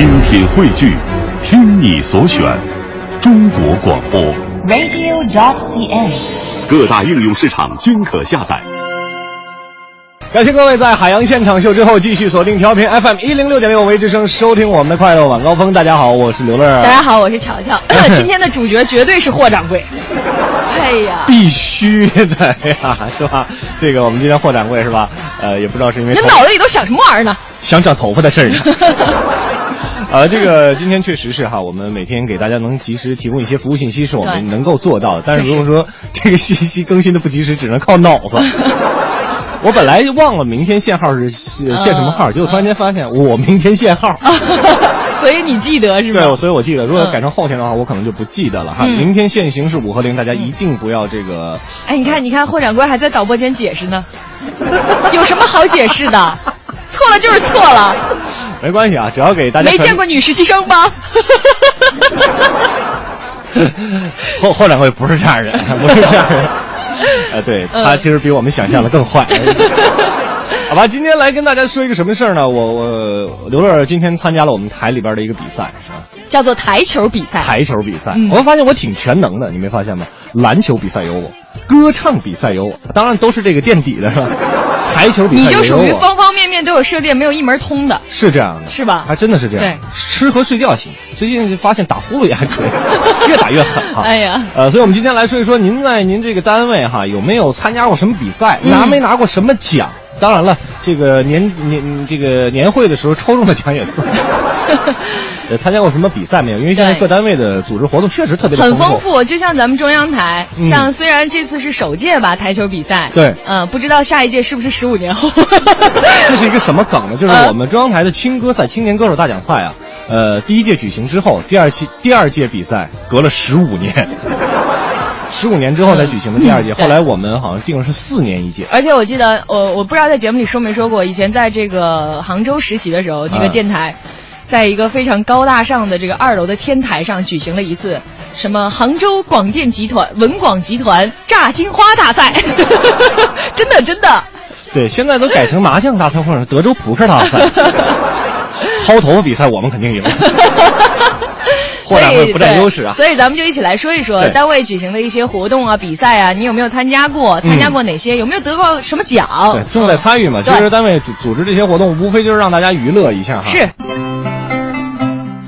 精品汇聚，听你所选，中国广播。radio.cn。各大应用市场均可下载。感谢各位在海洋现场秀之后继续锁定调频 FM 一零六点六为之声收听我们的快乐晚高峰。大家好，我是刘乐。大家好，我是乔乔。今天的主角绝对是霍掌柜。哎呀，必须的呀，是吧？这个我们今天霍掌柜是吧？呃，也不知道是因为你脑子里都想什么玩意儿呢？想长头发的事儿呢。呃，这个今天确实是哈，我们每天给大家能及时提供一些服务信息是我们能够做到的，但是如果说这个信息更新的不及时，只能靠脑子。我本来就忘了明天限号是是限什么号，结果突然间发现我明天限号。所以你记得是吧？对，所以我记得，如果嗯改成后天的话，我可能就不记得了哈。嗯明天限行是五和零，大家一定不要这个。哎，你看，你看，霍掌柜还在导播间解释呢，有什么好解释的？错了就是错了，没关系啊，只要给大家没见过女实习生吧？后后两位不是这样人，不是这样人。呃，对嗯他其实比我们想象的更坏。好吧，今天来跟大家说一个什么事儿呢？我我刘乐今天参加了我们台里边的一个比赛，是吧？叫做台球比赛。台球比赛，嗯我发现我挺全能的，你没发现吗？篮球比赛有我，歌唱比赛有我，当然都是这个垫底的是吧？台球比赛你就属于方方面面都有涉猎，没有一门通的。是这样的，是吧还真的是这样。对吃和睡觉行。最近发现打呼噜也还可以，越打越狠哈。哎呀呃，所以我们今天来说一说，您在您这个单位哈有没有参加过什么比赛，嗯拿没拿过什么奖？当然了，这个年年这个年会的时候抽中的奖也算。呃，参加过什么比赛没有？因为现在各单位的组织活动确实特别的很丰丰。富，就像咱们中央台，嗯像虽然这次是首届吧台球比赛，对嗯，不知道下一届是不是十五年后。这是一个什么梗呢？就是呃我们中央台的青歌赛、青年歌手大奖赛啊，呃，第一届举行之后，第二期第二届比赛隔了十五年，十五年之后才举行的第二届。嗯后来我们好像定的是四年一届。而且我记得，我我不知道在节目里说没说过，以前在这个杭州实习的时候，那个嗯电台，在一个非常高大上的这个二楼的天台上举行了一次什么杭州广电集团文广集团炸金花大赛，真的真的。对，现在都改成麻将大赛或者德州扑克大赛。薅头发比赛我们肯定赢。霍掌柜不占优势啊。所以咱们就一起来说一说单位举行的一些活动啊、比赛啊，你有没有参加过？参加过哪些？有没有得过什么奖？对，重在参与嘛。其实单位组组织这些活动，无非就是让大家娱乐一下哈。是。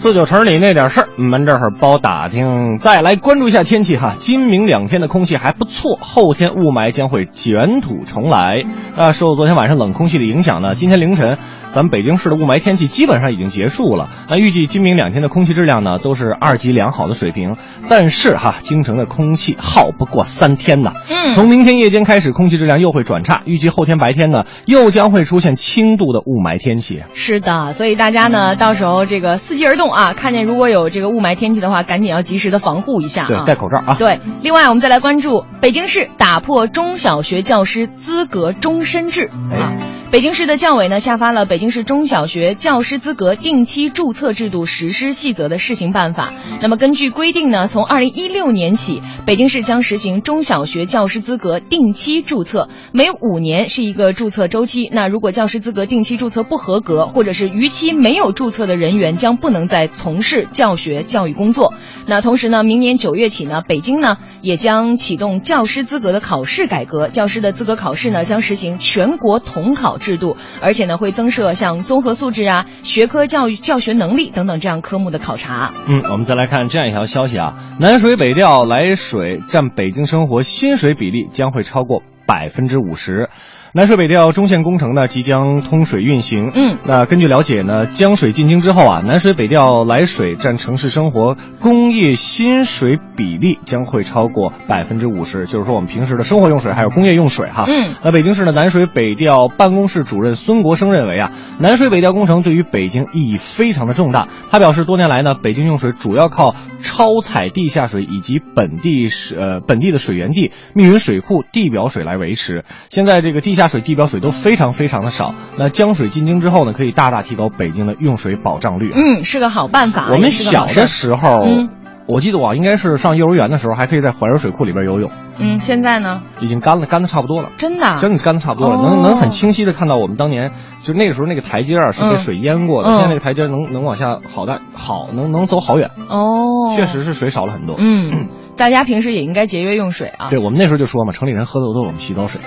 四九城里那点事儿，我们这会儿包打听。再来关注一下天气哈，今明两天的空气还不错，后天雾霾将会卷土重来。那，受昨天晚上冷空气的影响呢，今天凌晨咱们北京市的雾霾天气基本上已经结束了。那预计今明两天的空气质量呢都是二级良好的水平，但是哈，京城的空气耗不过三天呐。嗯从明天夜间开始，空气质量又会转差，预计后天白天呢又将会出现轻度的雾霾天气。是的，所以大家呢，到时候这个伺机而动啊，看见如果有这个雾霾天气的话，赶紧要及时的防护一下对啊，。戴口罩啊。对，另外我们再来关注北京市打破中小学教师资格终身制啊。北京市的教委呢下发了《北京市中小学教师资格定期注册制度实施细则》的试行办法。那么根据规定呢，从二零一六年起，北京市将实行中小学教师资格定期注册，每五年是一个注册周期。那如果教师资格定期注册不合格，或者是逾期没有注册的人员，将不能再从事教学教育工作。那同时呢，明年九月起呢，北京呢也将启动教师资格的考试改革，教师的资格考试呢将实行全国统考制度，而且呢会增设像综合素质啊、学科教育教学能力等等这样科目的考察。嗯，我们再来看这样一条消息啊，南水北调来水占北京生活薪水比例将会超过百分之五十。南水北调中线工程呢即将通水运行。嗯那根据了解呢，江水进京之后啊，南水北调来水占城市生活工业新水比例将会超过百分之五十，就是说我们平时的生活用水还有工业用水哈。嗯那北京市的南水北调办公室主任孙国生认为啊，南水北调工程对于北京意义非常的重大。他表示，多年来呢，北京用水主要靠超采地下水以及本地水呃本地的水源地、密云水库、地表水来维持。现在这个地下水、地表水都非常非常的少。那江水进京之后呢，可以大大提高北京的用水保障率。嗯，是个好办法。我们小的时候，嗯我记得我应该是上幼儿园的时候，还可以在怀柔水库里边游泳。嗯，现在呢？已经干了，干的差不多了。真的？真的干的差不多了，哦能能很清晰的看到我们当年就那个时候那个台阶啊是被嗯水淹过的，嗯现在那个台阶能能往下好大好能能走好远，哦，确实是水少了很多。嗯，大家平时也应该节约用水啊。对我们那时候就说嘛，城里人喝的都是我们洗澡水，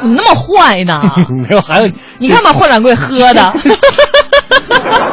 怎么那么坏呢？没有还有你看把霍掌柜喝的。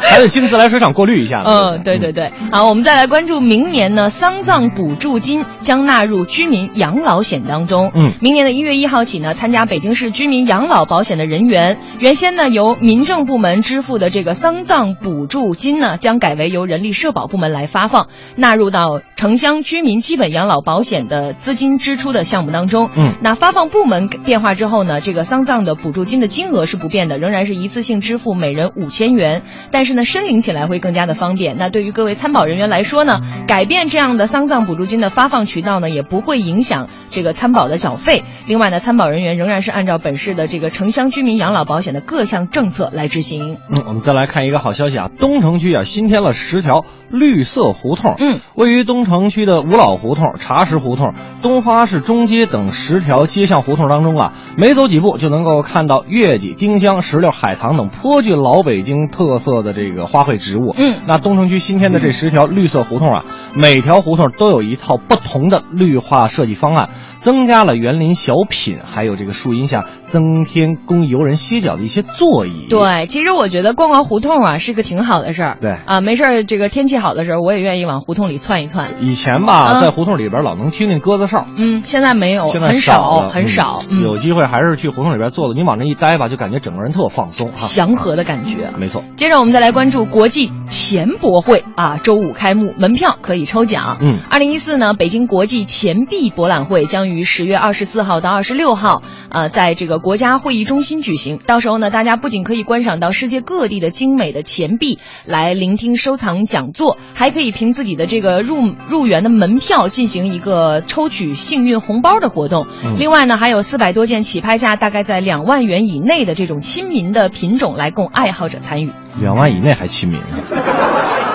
还得进自来水厂过滤一下。嗯，对对对。好，我们再来关注明年呢，丧葬补助金将纳入居民养老险当中。嗯明年的一月一号起呢，参加北京市居民养老保险的人员，原先呢由民政部门支付的这个丧葬补助金呢，将改为由人力社保部门来发放，纳入到城乡居民基本养老保险的资金支出的项目当中。嗯那发放部门变化之后呢，这个丧葬的补助金的金额是不变的，仍然是一次性支付每人五千元，但是呢，申领起来会更加的方便。那对于各位参保人员来说呢，改变这样的丧葬补助金的发放渠道呢，也不会影响这个参保的缴费。另外呢，参保人员仍然是按照本市的这个城乡居民养老保险的各项政策来执行。嗯，我们再来看一个好消息啊，东城区啊新添了十条绿色胡同。嗯，位于东城区的五老胡同、茶石胡同、东花市中街等十条街巷胡同当中啊，每走几步就能够看到月季、丁香、石榴、海棠等颇具老北京特色的这个花卉植物。嗯那东城区新添的这十条绿色胡同啊，每条胡同都有一套不同的绿化设计方案，增加了园林小品，还有这个树荫下增添供游人歇脚的一些座椅。对，其实我觉得逛逛胡同啊是个挺好的事儿。对啊，没事儿，这个天气好的时候，我也愿意往胡同里窜一窜。以前吧，嗯在胡同里边老能听见鸽子哨，嗯，现在没有，现在很少，很少。嗯嗯，有机会还是去胡同里边坐坐，你往那一待吧，就感觉整个人特放松哈。祥和的感觉。没错，接着我们再来关注国际钱博会啊，周五开幕，门票可以抽奖。嗯二零一四呢，北京国际钱币博览会将于十月二十四号到二十六号，呃，在这个国家会议中心举行。到时候呢，大家不仅可以观赏到世界各地的精美的钱币，来聆听收藏讲座，还可以凭自己的这个入入园的门票进行一个抽取幸运红包的活动。嗯另外呢，还有四百多件起拍价大概在两万元以内的这种亲民的品种来供爱好者参与。两万以内还亲民呢，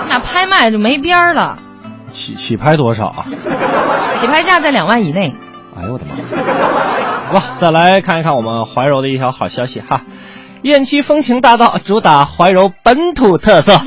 那拍卖就没边儿了，起起拍多少啊？起拍价在两万以内。哎呦我的妈！好吧，再来看一看我们怀柔的一条好消息哈，雁栖风情大道主打怀柔本土特色。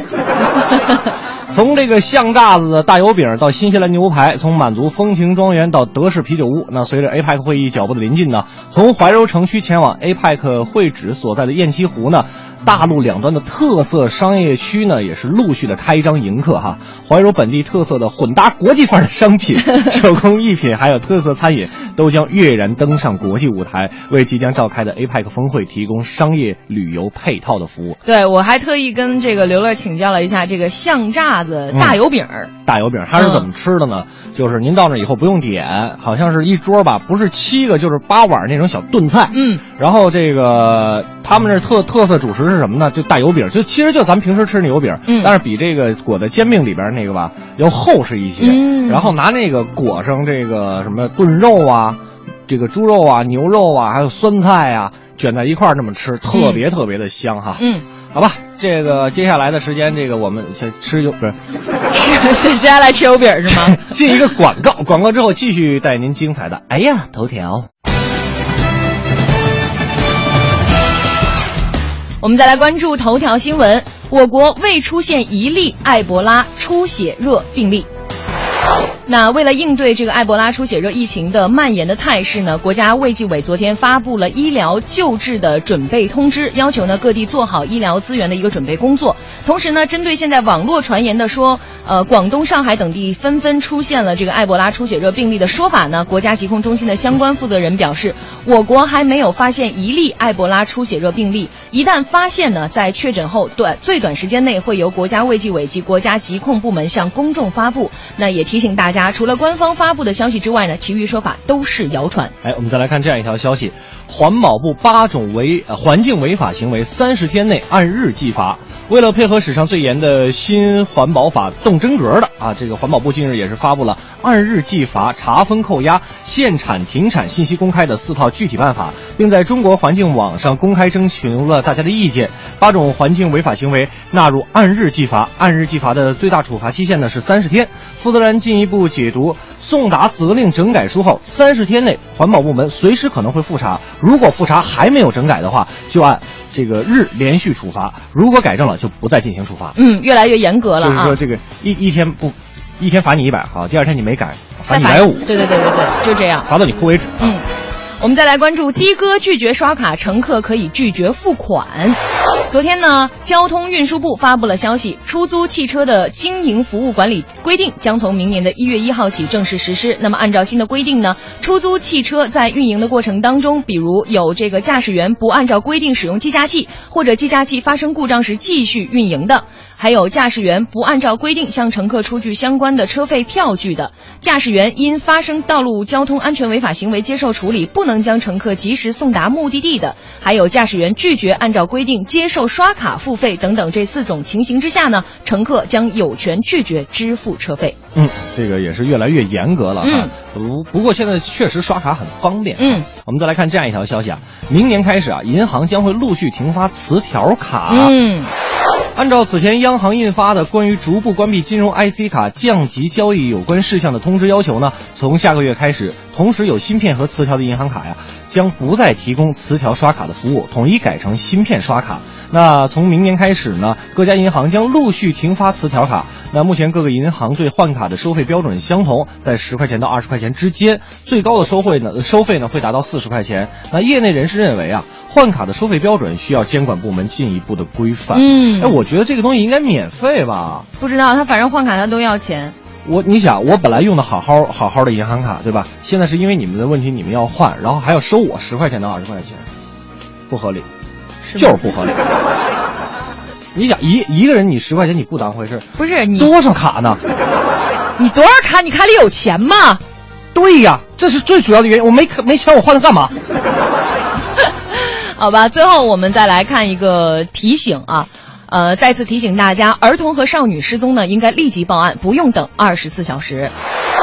从这个象炸子的大油饼到新西兰牛排，从满族风情庄园到德式啤酒屋，那随着 APEC 会议脚步的临近呢，从怀柔城区前往 APEC 会址所在的雁栖湖呢，大陆两端的特色商业区呢，也是陆续的开张迎客哈。怀柔本地特色的混搭国际范儿的商品、手工艺品，还有特色餐饮，都将跃然登上国际舞台，为即将召开的 APEC 峰会提供商业旅游配套的服务。对我还特意跟这个刘乐请教了一下这个象炸子大油饼儿。大油饼它是怎么吃的呢？就是您到那以后不用点，好像是一桌吧，不是七个就是八碗那种小炖菜。嗯，然后这个他们这特特色主食是什么呢？就大油饼，就其实就咱们平时吃那油饼，嗯但是比这个裹在煎饼里边那个吧要厚实一些。嗯然后拿那个裹上这个什么炖肉啊，这个猪肉啊、牛肉啊，还有酸菜啊，卷在一块儿那么吃，特别特别的香哈。嗯，好吧，这个接下来的时间，这个我们先吃油不是。吃接下来吃油饼是吗？进一个广告，广告之后继续带您精彩的。哎呀，头条。我们再来关注头条新闻，我国未出现一例埃博拉出血热病例。那为了应对这个埃博拉出血热疫情的蔓延的态势呢，国家卫计委昨天发布了医疗救治的准备通知，要求呢各地做好医疗资源的一个准备工作。同时呢，针对现在网络传言的说，呃，广东、上海等地纷纷出现了这个埃博拉出血热病例的说法呢，国家疾控中心的相关负责人表示，我国还没有发现一例埃博拉出血热病例，一旦发现呢，在确诊后短最短时间内会由国家卫计委及国家疾控部门向公众发布。那也提醒大家，除了官方发布的消息之外呢，其余说法都是谣传。哎，我们再来看这样一条消息：环保部八种违、呃、环境违法行为三十天内按日计罚。为了配合史上最严的新环保法动真格的啊，这个环保部近日也是发布了按日计罚、查封扣押、限产停产信息公开的四套具体办法，并在中国环境网上公开征求了大家的意见。八种环境违法行为纳入按日计罚，按日计罚的最大处罚期限呢是三十天。负责人进一步解读，送达责令整改书后，三十天内环保部门随时可能会复查，如果复查还没有整改的话，就按这个日连续处罚；如果改正了，就不再进行处罚。嗯，越来越严格了啊。就是说，这个一一天不，一天罚你一百，好，第二天你没改，罚你一百五。对对对对对，就这样，罚到你哭为止。嗯。我们再来关注的哥拒绝刷卡，乘客可以拒绝付款。昨天呢，交通运输部发布了消息，出租汽车的经营服务管理规定将从明年的一月一号起正式实施。那么，按照新的规定呢，出租汽车在运营的过程当中，比如有这个驾驶员不按照规定使用计价器，或者计价器发生故障时继续运营的。还有驾驶员不按照规定向乘客出具相关的车费票据的，驾驶员因发生道路交通安全违法行为接受处理，不能将乘客及时送达目的地的，还有驾驶员拒绝按照规定接受刷卡付费等等这四种情形之下呢，乘客将有权拒绝支付车费。嗯，这个也是越来越严格了哈。不不过现在确实刷卡很方便。嗯，我们再来看这样一条消息啊，明年开始啊，银行将会陆续停发磁条卡。嗯。按照此前央行印发的关于逐步关闭金融 IC 卡降级交易有关事项的通知要求呢，从下个月开始，同时有芯片和磁条的银行卡呀，将不再提供磁条刷卡的服务，统一改成芯片刷卡。那从明年开始呢，各家银行将陆续停发磁条卡。那目前各个银行对换卡的收费标准相同，在十块钱到二十块钱之间，最高的收费呢，收费呢会达到四十块钱。那业内人士认为啊，换卡的收费标准需要监管部门进一步的规范。嗯，哎，我觉得这个东西应该免费吧？不知道，他反正换卡他都要钱。我你想，我本来用的好好好好的银行卡，对吧？现在是因为你们的问题，你们要换，然后还要收我十块钱到二十块钱，不合理，就是不合理。你想一一个人你十块钱你不当回事？不是你多少卡呢？你多少卡？你卡里有钱吗？对呀，这是最主要的原因。我没没钱，我换它干嘛？好吧，最后我们再来看一个提醒啊。呃，再次提醒大家，儿童和少女失踪呢，应该立即报案，不用等二十四小时。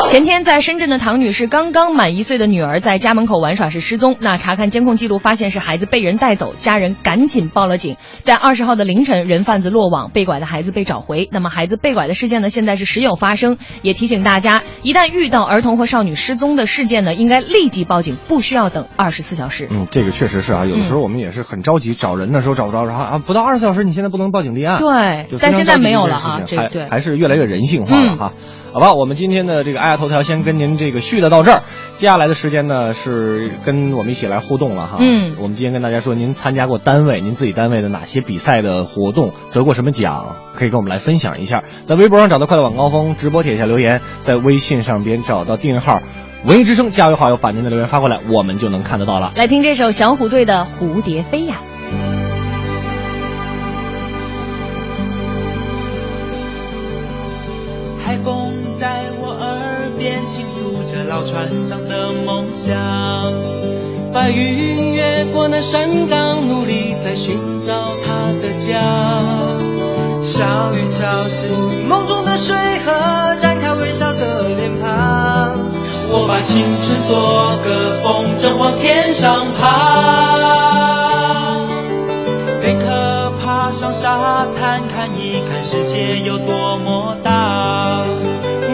前天，在深圳的唐女士刚刚满一岁的女儿在家门口玩耍时失踪，那查看监控记录发现是孩子被人带走，家人赶紧报了警。在二十号的凌晨，人贩子落网，被拐的孩子被找回。那么，孩子被拐的事件呢，现在是时有发生，也提醒大家，一旦遇到儿童和少女失踪的事件呢，应该立即报警，不需要等二十四小时。嗯，这个确实是啊，有的时候我们也是很着急，找人的时候找不着，然后啊，不到二十四小时，你现在不能报警立案。对，但现在没有了哈，这对还是越来越人性化了哈。好吧，我们今天的这个爱头条先跟您这个续的到这儿，接下来的时间呢是跟我们一起来互动了哈。嗯，我们今天跟大家说，您参加过单位您自己单位的哪些比赛的活动，得过什么奖，可以跟我们来分享一下。在微博上找到快乐晚高峰直播帖下留言，在微信上边找到订阅号“文艺之声”，加为好友把您的留言发过来，我们就能看得到了。来听这首小虎队的《蝴蝶飞》呀。边倾诉着老船长的梦想，白云越过那山岗，努力在寻找他的家。小雨敲醒梦中的水河，展开微笑的脸庞。我把青春做个风筝往天上爬。贝壳爬上沙滩，看一看世界有多么大。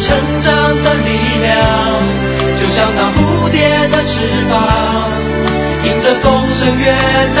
成长的力量，就像那蝴蝶的翅膀，迎着风声越大，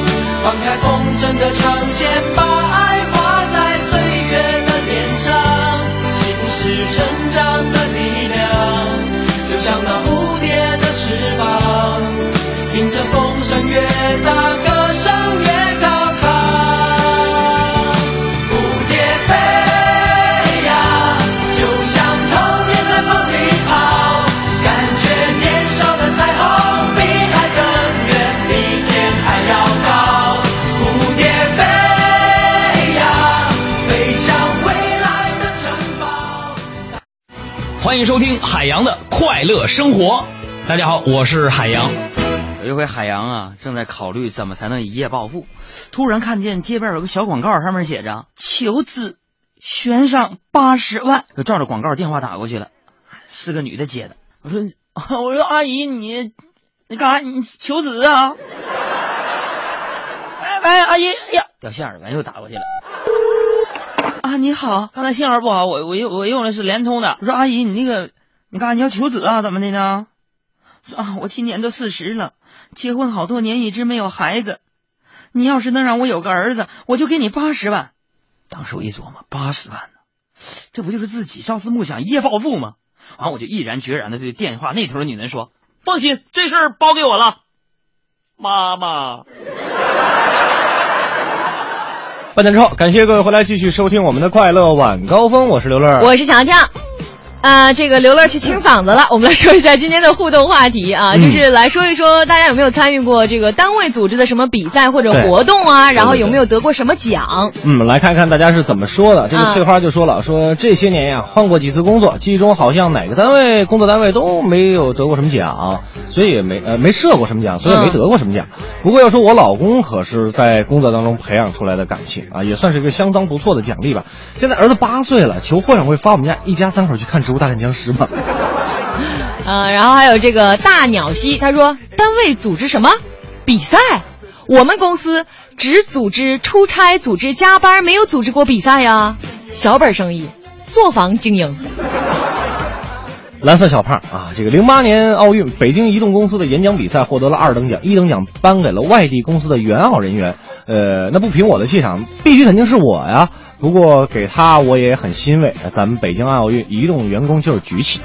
放开风筝的长线，吧。欢迎收听海洋的快乐生活。大家好，我是海洋。有一回，海洋啊正在考虑怎么才能一夜暴富，突然看见街边有个小广告，上面写着“求子，悬赏八十万”，就照着广告电话打过去了，是个女的接的。我说：“我说阿姨，你你干啥？你求子啊？”哎喂，阿姨，哎呀，掉线了，完又打过去了。啊，你好，刚才信号不好，我我用我用的是联通的。我说阿姨，你那个你干啥？你要求子啊？怎么的呢？说啊，我今年都四十了，结婚好多年，一直没有孩子。你要是能让我有个儿子，我就给你八十万。当时我一琢磨，八十万呢，这不就是自己朝思暮想一夜暴富吗？完，我就毅然决然的对电话那头的女人说：“放心，这事儿包给我了，妈妈。”半点之后，感谢各位回来继续收听我们的快乐晚高峰，我是刘乐。我是强强。啊，这个刘乐去清嗓子了。我们来说一下今天的互动话题啊，嗯就是来说一说大家有没有参与过这个单位组织的什么比赛或者活动啊，然后有没有得过什么奖？嗯，来看看大家是怎么说的。这个啊翠花就说了，说这些年呀，换过几次工作，记忆中好像哪个单位工作单位都没有得过什么奖，所以也没呃没设过什么奖，所以也没得过什么奖。不过要说我老公可是在工作当中培养出来的感情啊，也算是一个相当不错的奖励吧。现在儿子八岁了，求获奖会发我们家一家三口去看《植物大战僵尸》吗？呃，然后还有这个大鸟西，他说单位组织什么比赛？我们公司只组织出差、组织加班，没有组织过比赛呀。小本生意，作坊经营。蓝色小胖啊，这个零八年奥运北京移动公司的演讲比赛获得了二等奖，一等奖颁给了外地公司的援奥人员。呃，那不凭我的气场，必须肯定是我呀。不过给他我也很欣慰，咱们北京奥运移动员工就是局气，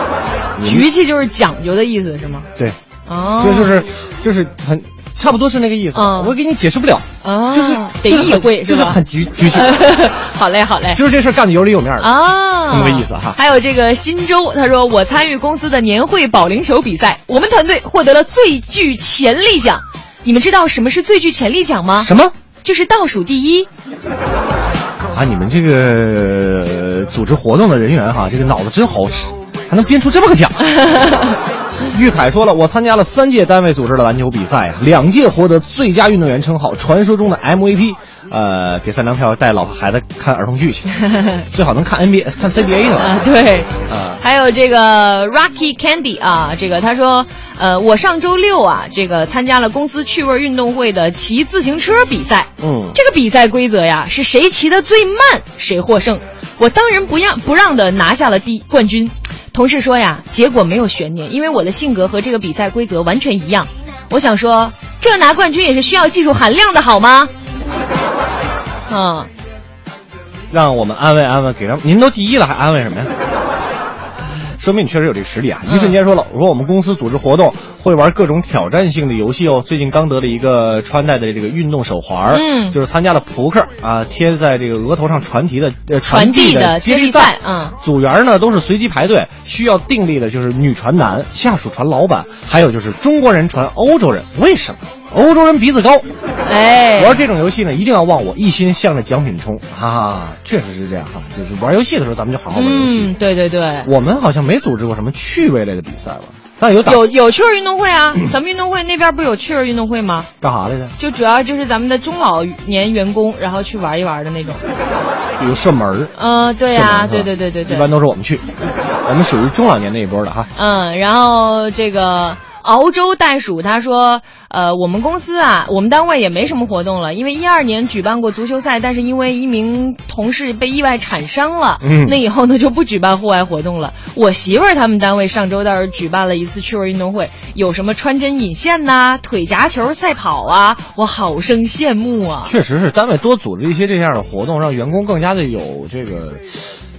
局气就是讲究的意思是吗？对，哦，这就是就是很差不多是那个意思。嗯我给你解释不了，啊，就是得意会就是吧？很局局气，好嘞，好嘞。就是这事儿干的有里有面的。啊，这么个意思哈还有这个新洲，他说我参与公司的年会保龄球比赛，我们团队获得了最具潜力奖。你们知道什么是最具潜力奖吗？什么？就是倒数第一。啊，你们这个呃组织活动的人员哈，这个脑子真好使，还能编出这么个奖。玉凯说了，我参加了三届单位组织的篮球比赛啊，两届获得最佳运动员称号，传说中的 MVP。呃，给三张票带老婆孩子看儿童剧去，最好能看 NBA 看 CBA 呢。啊，对，啊还有这个 Rocky Candy 啊，这个他说，呃，我上周六啊，这个参加了公司趣味运动会的骑自行车比赛。嗯，这个比赛规则呀，是谁骑的最慢谁获胜。我当仁不让不让的拿下了第冠军。同事说呀，结果没有悬念，因为我的性格和这个比赛规则完全一样。我想说，这拿冠军也是需要技术含量的，好吗？嗯，让我们安慰安慰，给让您都第一了还安慰什么呀？说明你确实有这个实力啊！一瞬间说了，我说我们公司组织活动会玩各种挑战性的游戏哦。最近刚得了一个穿戴的这个运动手环，嗯就是参加了扑克啊，贴在这个额头上传题的呃传递的的接力力赛嗯组员呢都是随机排队，需要定力的就是女传男，下属传老板，还有就是中国人传欧洲人。为什么？欧洲人鼻子高。哎，玩这种游戏呢，一定要忘我，一心向着奖品冲啊！确实是这样哈，就是玩游戏的时候，咱们就好好玩游戏。嗯，对对对，我们好像没组织过什么趣味类的比赛吧？但有打有有趣儿运动会啊，咱们运动会那边不有趣儿运动会吗？干啥来着？就主要就是咱们的中老年员工，然后去玩一玩的那种。比如射门儿，嗯、对呀、射门儿是吧对对对对对。一般都是我们去，我们属于中老年那一波的哈。嗯，然后这个熬粥袋鼠他说，呃，我们公司啊，我们单位也没什么活动了，因为一二年举办过足球赛，但是因为一名同事被意外铲伤了，嗯那以后呢就不举办户外活动了。我媳妇儿他们单位上周倒是举办了一次趣味运动会，有什么穿针引线呐、腿夹球赛跑啊，我好生羡慕啊。确实是单位多组织一些这样的活动，让员工更加的有这个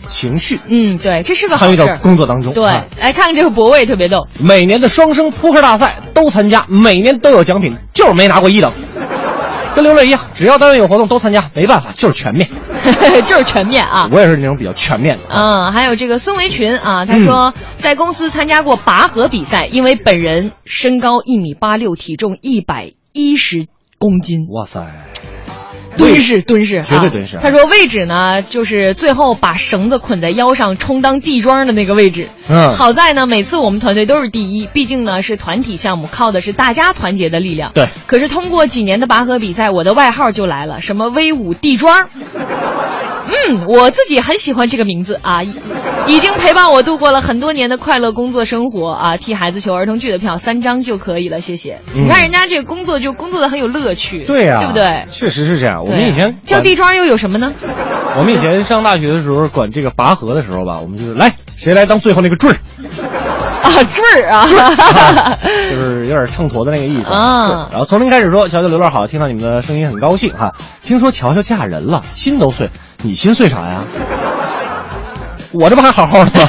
情绪嗯，对，这是个参与到。工作当中。对啊，来看看这个博位特别逗，每年的双生扑克大赛都参加，每年都有奖品，就是没拿过一等。跟刘乐一样，只要单位有活动都参加，没办法，就是全面。就是全面啊。我也是那种比较全面的。嗯，还有这个孙维群啊，他说在公司参加过拔河比赛，因为本人身高一米八六，体重一百一十公斤，哇塞，蹲式蹲式，绝对啊蹲式他说位置呢，就是最后把绳子捆在腰上充当地桩的那个位置。嗯好在呢，每次我们团队都是第一，毕竟呢是团体项目，靠的是大家团结的力量。对。可是通过几年的拔河比赛，我的外号就来了，什么威武地桩。嗯，我自己很喜欢这个名字啊，已已经陪伴我度过了很多年的快乐工作生活啊。替孩子求儿童剧的票三张就可以了，谢谢。嗯你看人家这个工作就工作的很有乐趣，对呀、对不对？确实是这样。我们以前叫地桩又有什么呢？我们以前上大学的时候，管这个拔河的时候吧，我们就是来谁来当最后那个坠儿，啊，坠儿啊，就是有点秤砣的那个意思啊然后从零开始说，乔乔刘乐好，听到你们的声音很高兴哈。听说乔乔嫁人了，心都碎，你心碎啥呀？我这不还好好的吗？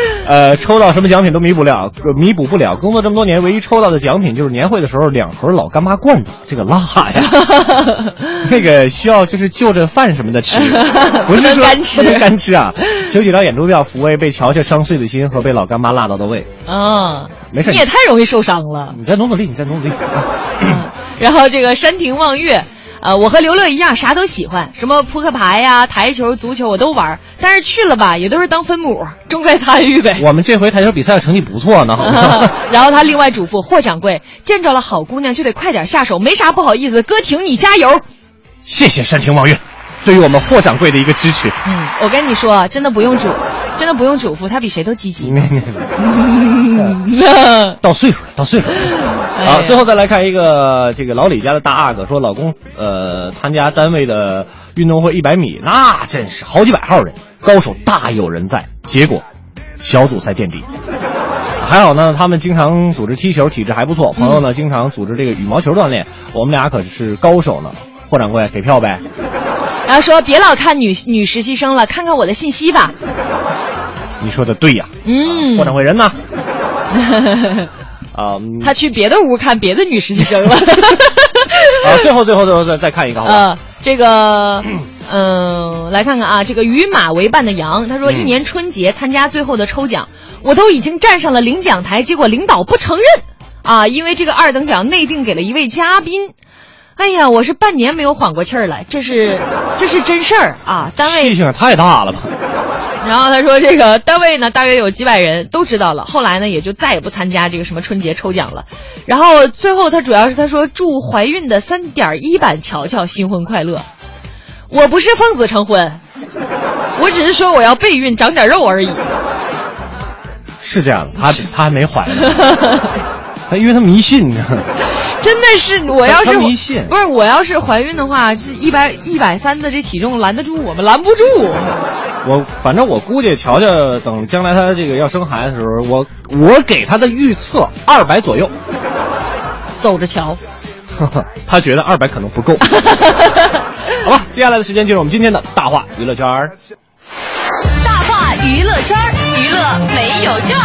呃，抽到什么奖品都弥补了，呃弥补不了。工作这么多年，唯一抽到的奖品就是年会的时候两盒老干妈罐头，这个辣呀！那个需要就是就着饭什么的吃，不是说不能干吃干吃啊。求几张演出票，抚慰被乔乔伤碎的心和被老干妈辣到的胃。啊，没事你也太容易受伤了。你再努努力，你再努努力。嗯然后这个山亭望月，呃，我和刘乐一样，啥都喜欢，什么扑克牌呀、台球、足球我都玩，但是去了吧，也都是当分母，重在参与呗。我们这回台球比赛的成绩不错呢？然后他另外嘱咐霍掌柜，见着了好姑娘就得快点下手，没啥不好意思，哥挺你加油。谢谢山亭望月，对于我们霍掌柜的一个支持。嗯，我跟你说，真的不用嘱，真的不用嘱咐，他比谁都积极。到岁数了，到岁数了。哎好，最后再来看一个这个老李家的大阿哥说，老公呃参加单位的运动会一百米，那真是好几百号人，高手大有人在。结果小组赛垫底。还好呢，他们经常组织踢球，体质还不错。朋友呢，经常组织这个羽毛球锻炼。我们俩可是高手呢。霍掌柜给票呗。然后说别老看女女实习生了，看看我的信息吧。你说的对呀。嗯，霍掌柜人呢？啊，嗯他去别的屋看别的女实习生了。啊，最后最后最后再再看一个好吧？呃，这个，嗯、来看看啊，这个与马为伴的羊，他说嗯一年春节参加最后的抽奖，我都已经站上了领奖台，结果领导不承认啊，因为这个二等奖内定给了一位嘉宾。哎呀，我是半年没有缓过气儿来，这是这是真事儿啊！单位气性太大了吧？然后他说，这个单位呢，大约有几百人都知道了。后来呢，也就再也不参加这个什么春节抽奖了。然后最后他主要是他说祝怀孕的三点一版乔乔新婚快乐。我不是奉子成婚，我只是说我要备孕长点肉而已。是这样的，他他还没怀呢，他因为他迷信，你知道吗？真的是，我要是迷信不是我要是怀孕的话，这一百一百三的这体重拦得住我们？拦不住。我反正我估计乔乔等将来他这个要生孩子的时候，我我给他的预测二百左右，走着瞧。他觉得二百可能不够。好吧，接下来的时间就是我们今天的大话娱乐圈儿。大话娱乐圈儿，娱乐没有券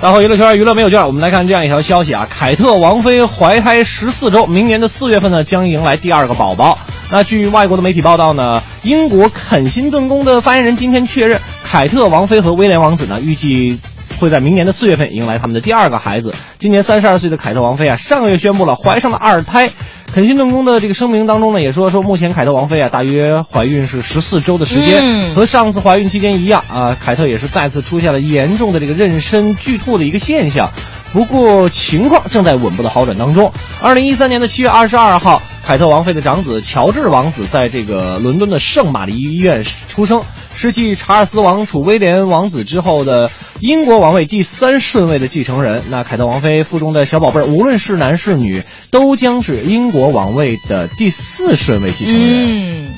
然后娱乐圈娱乐没有券，我们来看这样一条消息啊，凯特王妃怀胎十四周，明年的四月份呢将迎来第二个宝宝。那据外国的媒体报道呢，英国肯辛顿宫的发言人今天确认，凯特王妃和威廉王子呢预计会在明年的四月份迎来他们的第二个孩子。今年三十二岁的凯特王妃啊，上个月宣布了怀上了二胎。肯辛顿宫的这个声明当中呢，也说说目前凯特王妃啊，大约怀孕是十四周的时间，嗯和上次怀孕期间一样啊，凯特也是再次出现了严重的这个妊娠剧吐的一个现象。不过情况正在稳步的好转当中。二零一三年的七月二十二号，凯特王妃的长子乔治王子在这个伦敦的圣玛丽医院出生，是继查尔斯王储威廉王子之后的英国王位第三顺位的继承人。那凯特王妃腹中的小宝贝儿，无论是男是女，都将是英国王位的第四顺位继承人。嗯，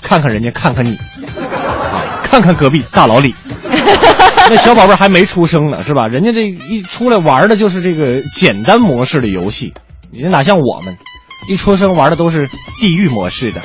看看人家，看看你，啊，看看隔壁大老李，那小宝贝儿还没出生呢，是吧？人家这一出来玩的就是这个简单模式的游戏，你这哪像我们，一出生玩的都是地狱模式的，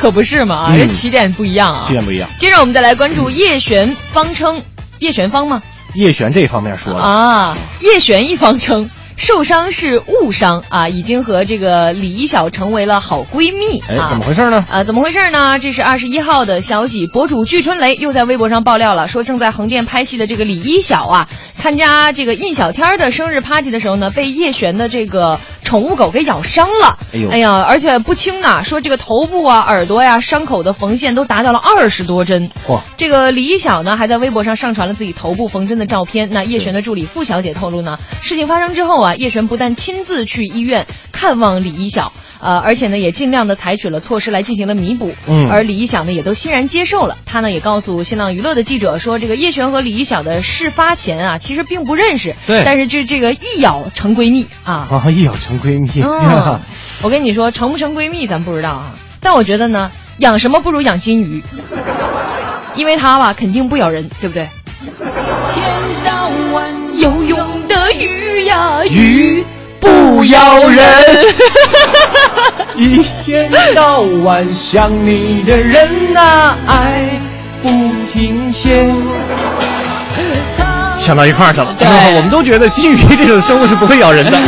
可不是嘛，啊，嗯这起点不一样啊。起点不一样。接着我们再来关注叶璇方称，叶璇方吗？叶璇这方面说了，啊，叶璇一方称受伤是误伤啊，已经和这个李一晓成为了好闺蜜哎，啊。怎么回事呢？啊，怎么回事呢？这是二十一号的消息，博主具春雷又在微博上爆料了，说正在横店拍戏的这个李一晓啊，参加这个印小天的生日 party 的时候呢，被叶璇的这个宠物狗给咬伤了。哎呦哎呀，而且不轻啊，说这个头部啊、耳朵呀、伤口的缝线都达到了二十多针。哇，这个李一晓呢，还在微博上上传了自己头部缝针的照片。那叶璇的助理付小姐透露呢，事情发生之后啊，叶璇不但亲自去医院看望李一晓，呃，而且呢，也尽量的采取了措施来进行了弥补。嗯而李一晓呢，也都欣然接受了。他呢，也告诉新浪娱乐的记者说，这个叶璇和李一晓的事发前啊，其实并不认识。对但是这这个一咬成闺蜜啊。啊，一咬成闺蜜，嗯，我跟你说，成不成闺蜜咱不知道啊，但我觉得呢，养什么不如养金鱼，因为它吧肯定不咬人，对不对？天到晚游泳的鱼呀鱼不咬人。一天到晚想你的人呐、爱不停歇。想到一块儿去了，对我们都觉得金鱼这种生物是不会咬人的。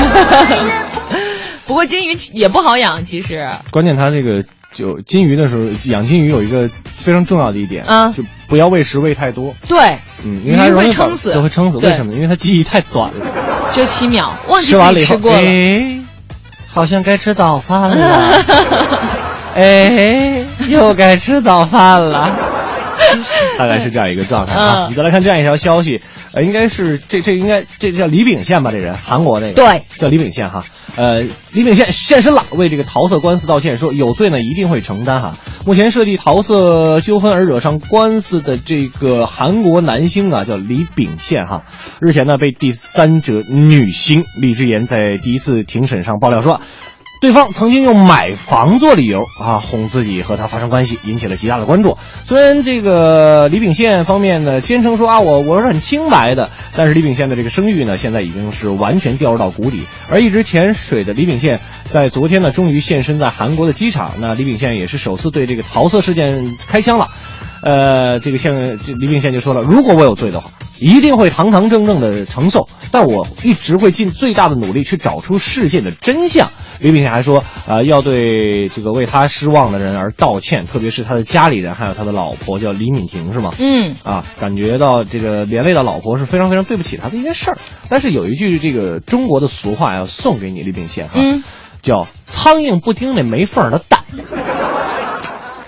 不过金鱼也不好养，其实。关键它这个就金鱼的时候，养金鱼有一个非常重要的一点啊就不要喂食喂太多。对，嗯，因为它容易会撑死就会撑死。为什么？因为它记忆太短了。就七秒，忘记吃完了以后，自己吃过了。哎，好像该吃早饭了。哎，又该吃早饭了。大概是这样一个状态啊。嗯你再来看这样一条消息，呃，应该是这这应该这叫李秉宪吧？这人韩国那个对，叫李秉宪哈。呃，李秉宪现身了，为这个桃色官司道歉，说有罪呢一定会承担哈。目前涉及桃色纠纷而惹上官司的这个韩国男星啊，叫李秉宪哈。日前呢，被第三者女星李智妍在第一次庭审上爆料说。对方曾经用买房做理由啊，哄自己和他发生关系，引起了极大的关注。虽然这个李秉宪方面呢坚称说啊，我我是很清白的，但是李秉宪的这个声誉呢，现在已经是完全掉入到谷底。而一直潜水的李秉宪，在昨天呢，终于现身在韩国的机场。那李秉宪也是首次对这个桃色事件开枪了。呃，这个宪这李秉宪就说了，如果我有罪的话，一定会堂堂正正的承受，但我一直会尽最大的努力去找出事件的真相。李秉宪还说，呃，要对这个为他失望的人而道歉，特别是他的家里人，还有他的老婆叫李敏婷，是吗？嗯，啊，感觉到这个连累到老婆是非常非常对不起他的一件事儿。但是有一句这个中国的俗话要送给你，李秉宪哈，嗯叫苍蝇不叮那没缝儿的蛋。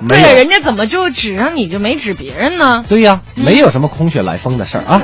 没对呀，有人家怎么就指上你就没指别人呢？对呀，没有什么空穴来风的事儿啊。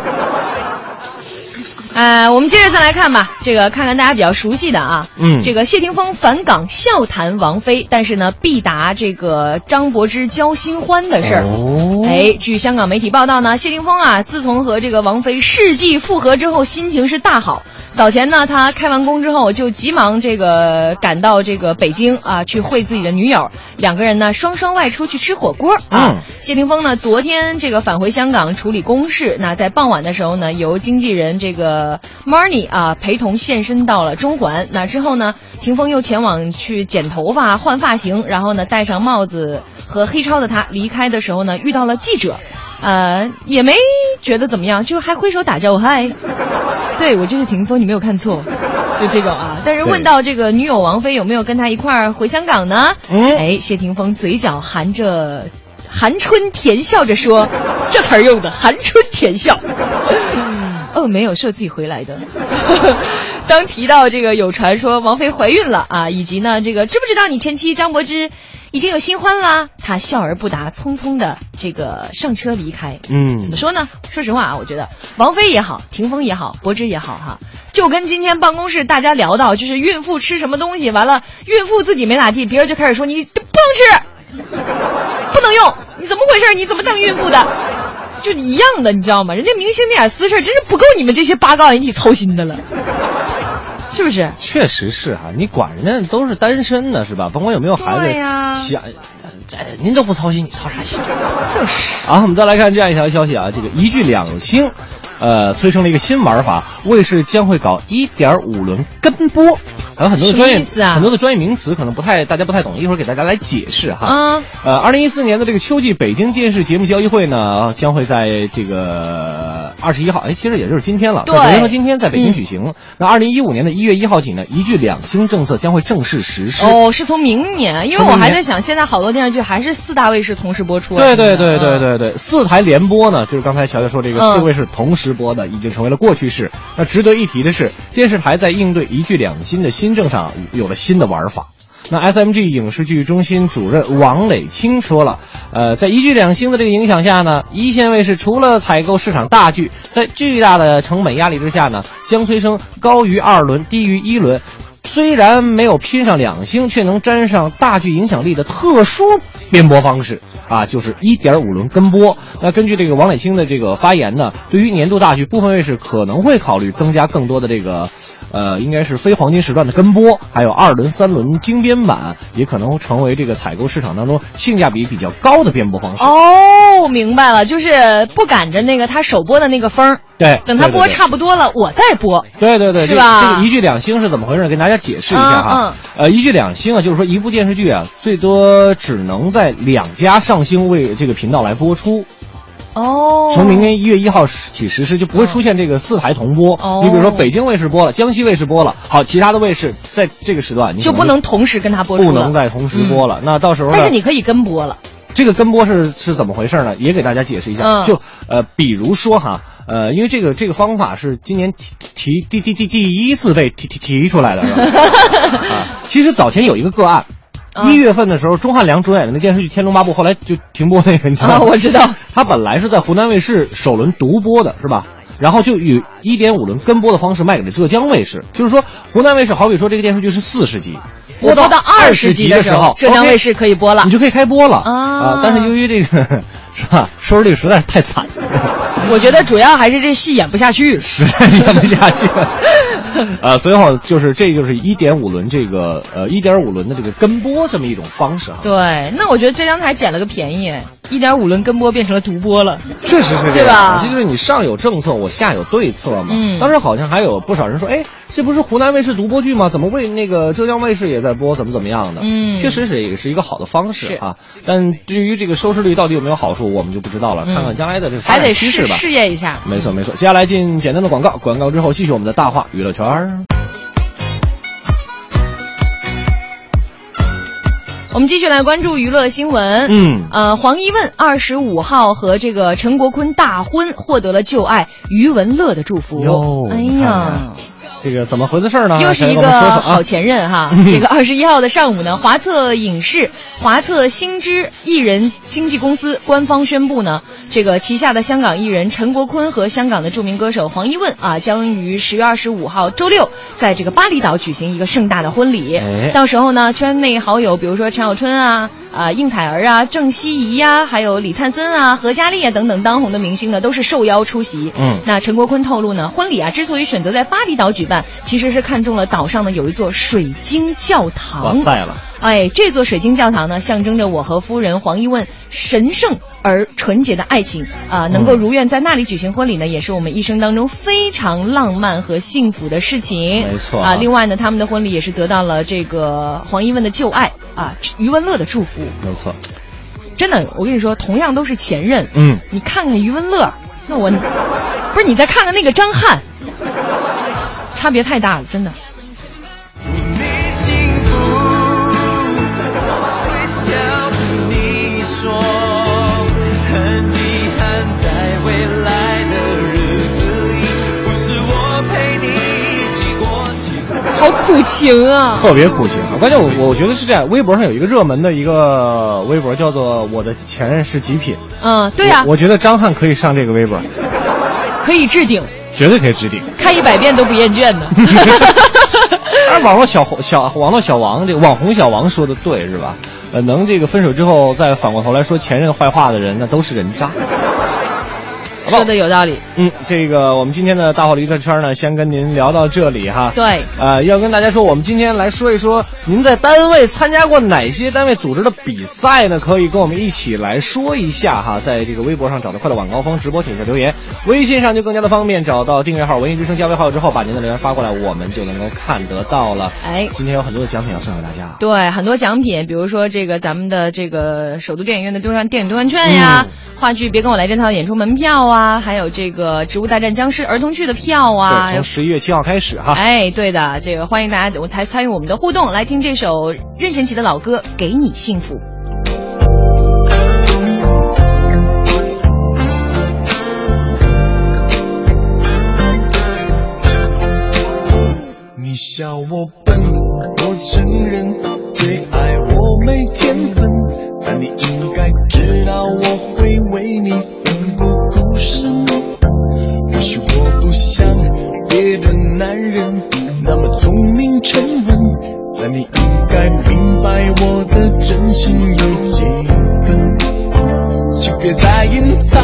呃，我们接着再来看吧，这个看看大家比较熟悉的啊，嗯这个谢霆锋返港笑谈王菲，但是呢必答这个张柏芝交新欢的事儿。哦哎，据香港媒体报道呢，谢霆锋啊，自从和这个王菲世纪复合之后，心情是大好。早前呢，他开完工之后就急忙这个赶到这个北京啊，去会自己的女友，两个人呢双双外出去吃火锅啊。嗯谢霆锋呢，昨天这个返回香港处理公事，那在傍晚的时候呢，由经纪人这个 Marnie 啊陪同现身到了中环。那之后呢，霆锋又前往去剪头发、换发型，然后呢戴上帽子和黑超的他离开的时候呢，遇到了记者，呃，也没觉得怎么样，就还挥手打招呼嗨。对我就是霆锋，你没有看错，就这种啊。但是问到这个女友王菲有没有跟他一块儿回香港呢？嗯哎，谢霆锋嘴角含着含春甜笑着说：“这词儿用的，含春甜笑。”哦，没有，是我自己回来的。当提到这个有传说王菲怀孕了啊，以及呢这个知不知道你前妻张柏芝已经有新欢啦？她笑而不答，匆匆的这个上车离开。嗯怎么说呢？说实话啊，我觉得王菲也好，霆锋也好，柏芝也好哈，就跟今天办公室大家聊到，就是孕妇吃什么东西，完了孕妇自己没咋地，别人就开始说你不能吃，不能用，你怎么回事？你怎么当孕妇的？就一样的，你知道吗？人家明星那点私事，真是不够你们这些八卦人体操心的了，是不是？确实是哈、你管人家都是单身的是吧？甭管有没有孩子，想，这您都不操心，你操啥心？就是。啊，我们再来看这样一条消息啊，这个一句两星，呃，催生了一个新玩法，卫视将会搞一点五轮跟播，还有很多的专业啊很多的专业名词可能不太大家不太懂，一会儿给大家来解释哈。嗯呃，二零一四年的这个秋季北京电视节目交易会呢，将会在这个二十一号，哎，其实也就是今天了，对在昨天和今天在北京嗯举行。那二零一五年的一月一号起呢，一句两星政策将会正式实施。哦，是从明年，因为我还在想，现在好多电视剧还是四大卫视同时播出啊。对对对对对对，四台联播呢，就是刚才乔乔说这个嗯四卫视同时播的，已经成为了过去式。那值得一提的是，电视台在应对一剧两新的新政上有了新的玩法。那 SMG 影视剧中心主任王磊清说了，呃，在一剧两星的这个影响下呢，一线卫视除了采购市场大剧，在巨大的成本压力之下呢，将催生高于二轮、低于一轮。虽然没有拼上两星，却能沾上大剧影响力的特殊编播方式啊，就是一点五轮跟播。那根据这个王磊清的这个发言呢，对于年度大剧，部分卫视可能会考虑增加更多的这个。呃，应该是非黄金时段的跟播，还有二轮、三轮精编版，也可能成为这个采购市场当中性价比比较高的编播方式。哦，明白了，就是不赶着那个他首播的那个风儿，对，等他播差不多了，我再播。对对对，是吧这个一剧两星是怎么回事？跟大家解释一下哈。呃，一剧两星啊，就是说一部电视剧啊，最多只能在两家上星为这个频道来播出。哦，从明年一月一号起实施，就不会出现这个四台同播。哦你比如说北京卫视播了，江西卫视播了，好，其他的卫视在这个时段你就不能同时跟他播出不，能再同时播了。那到时候？但是你可以跟播了。这个跟播是是怎么回事呢？也给大家解释一下。嗯就呃，比如说哈，呃，因为这个这个方法是今年提提第第第第一次被提提提出来的，是吧？啊，其实早前有一个个案。嗯一月份的时候，钟汉良主演的那电视剧《天龙八部》后来就停播那个，你知道吗？啊我知道。他本来是在湖南卫视首轮独播的，是吧？然后就以一点五轮跟播的方式卖给了浙江卫视，就是说湖南卫视好比说这个电视剧是四十集，播到二十集的时候，浙江卫视可以播了你。就可以开播了啊但是由于这个 是吧，收视率实在是太惨，我觉得主要还是这戏演不下去。实在演不下去了。呃，所以话就是这就是一点五轮这个呃一点五轮的这个跟播这么一种方式哈。对，那我觉得浙江台捡了个便宜，一点五轮跟播变成了独播了。确实是这对样，吧这就是你上有政策，我下有对策嘛。嗯当时好像还有不少人说，哎，这不是湖南卫视独播剧吗？怎么为那个浙江卫视也在播？怎么怎么样的？嗯确实是也是一个好的方式啊。但对于这个收视率到底有没有好处，我们就不知道了。嗯看看将来的这个发还得展趋势吧。试试验一下。没错没错，接下来进简单的广告，广告之后继续我们的大话娱乐圈我们继续来关注娱乐新闻。嗯呃，黄一问二十五号和这个陈国坤大婚，获得了旧爱余文乐的祝福。哎呀看。这个怎么回事呢？又是一个好前任哈。这个二十一号的上午呢，华策影视、华策星之艺人经纪公司官方宣布呢，这个旗下的香港艺人陈国坤和香港的著名歌手黄一问啊，将于十月二十五号周六在这个巴厘岛举行一个盛大的婚礼。哎到时候呢，圈内好友比如说陈小春啊、啊应采儿啊、郑希怡呀、还有李灿森啊、何嘉丽啊等等当红的明星呢，都是受邀出席。嗯那陈国坤透露呢，婚礼啊之所以选择在巴厘岛举办，其实是看中了岛上呢有一座水晶教堂。哇塞了，哎，这座水晶教堂呢，象征着我和夫人黄一问神圣而纯洁的爱情啊、能够如愿在那里举行婚礼呢，也是我们一生当中非常浪漫和幸福的事情。没错啊。另外呢，他们的婚礼也是得到了这个黄一问的旧爱啊余文乐的祝福。没错，真的，我跟你说，同样都是前任，嗯，你看看余文乐，那我不是你再看看那个张翰，差别太大了，真的。好苦情啊！特别苦情啊！关键我我觉得是这样，微博上有一个热门的一个微博叫做“我的前任是极品嗯，”，对呀、我我觉得张翰可以上这个微博，可以置顶，绝对可以置顶。看一百遍都不厌倦呢。而网络小红小网络小王这个网红小王说的对是吧？呃，能这个分手之后再反过头来说前任坏话的人，那都是人渣。说的有道理。嗯，这个我们今天的大话娱乐圈呢，先跟您聊到这里哈。对，呃，要跟大家说，我们今天来说一说，您在单位参加过哪些单位组织的比赛呢？可以跟我们一起来说一下哈。在这个微博上找到快乐晚高峰直播帖下留言，微信上就更加的方便，找到订阅号“文艺之声”加微号之后，把您的留言发过来，我们就能够看得到了。哎今天有很多的奖品要送给大家。对，很多奖品，比如说这个咱们的这个首都电影院的兑换电影兑换券呀，嗯话剧《别跟我来这套》演出门票啊，还有这个《植物大战僵尸》儿童剧的票啊，从十一月七号开始哈。哎，对的，这个欢迎大家我才参与我们的互动，来听这首任贤齐的老歌《给你幸福》。你笑我笨，我承认，对爱我没天分，但你应该知道我会为你奋不或许我不像别的男人那么聪明沉稳，但你应该明白我的真心有几分。请别再隐藏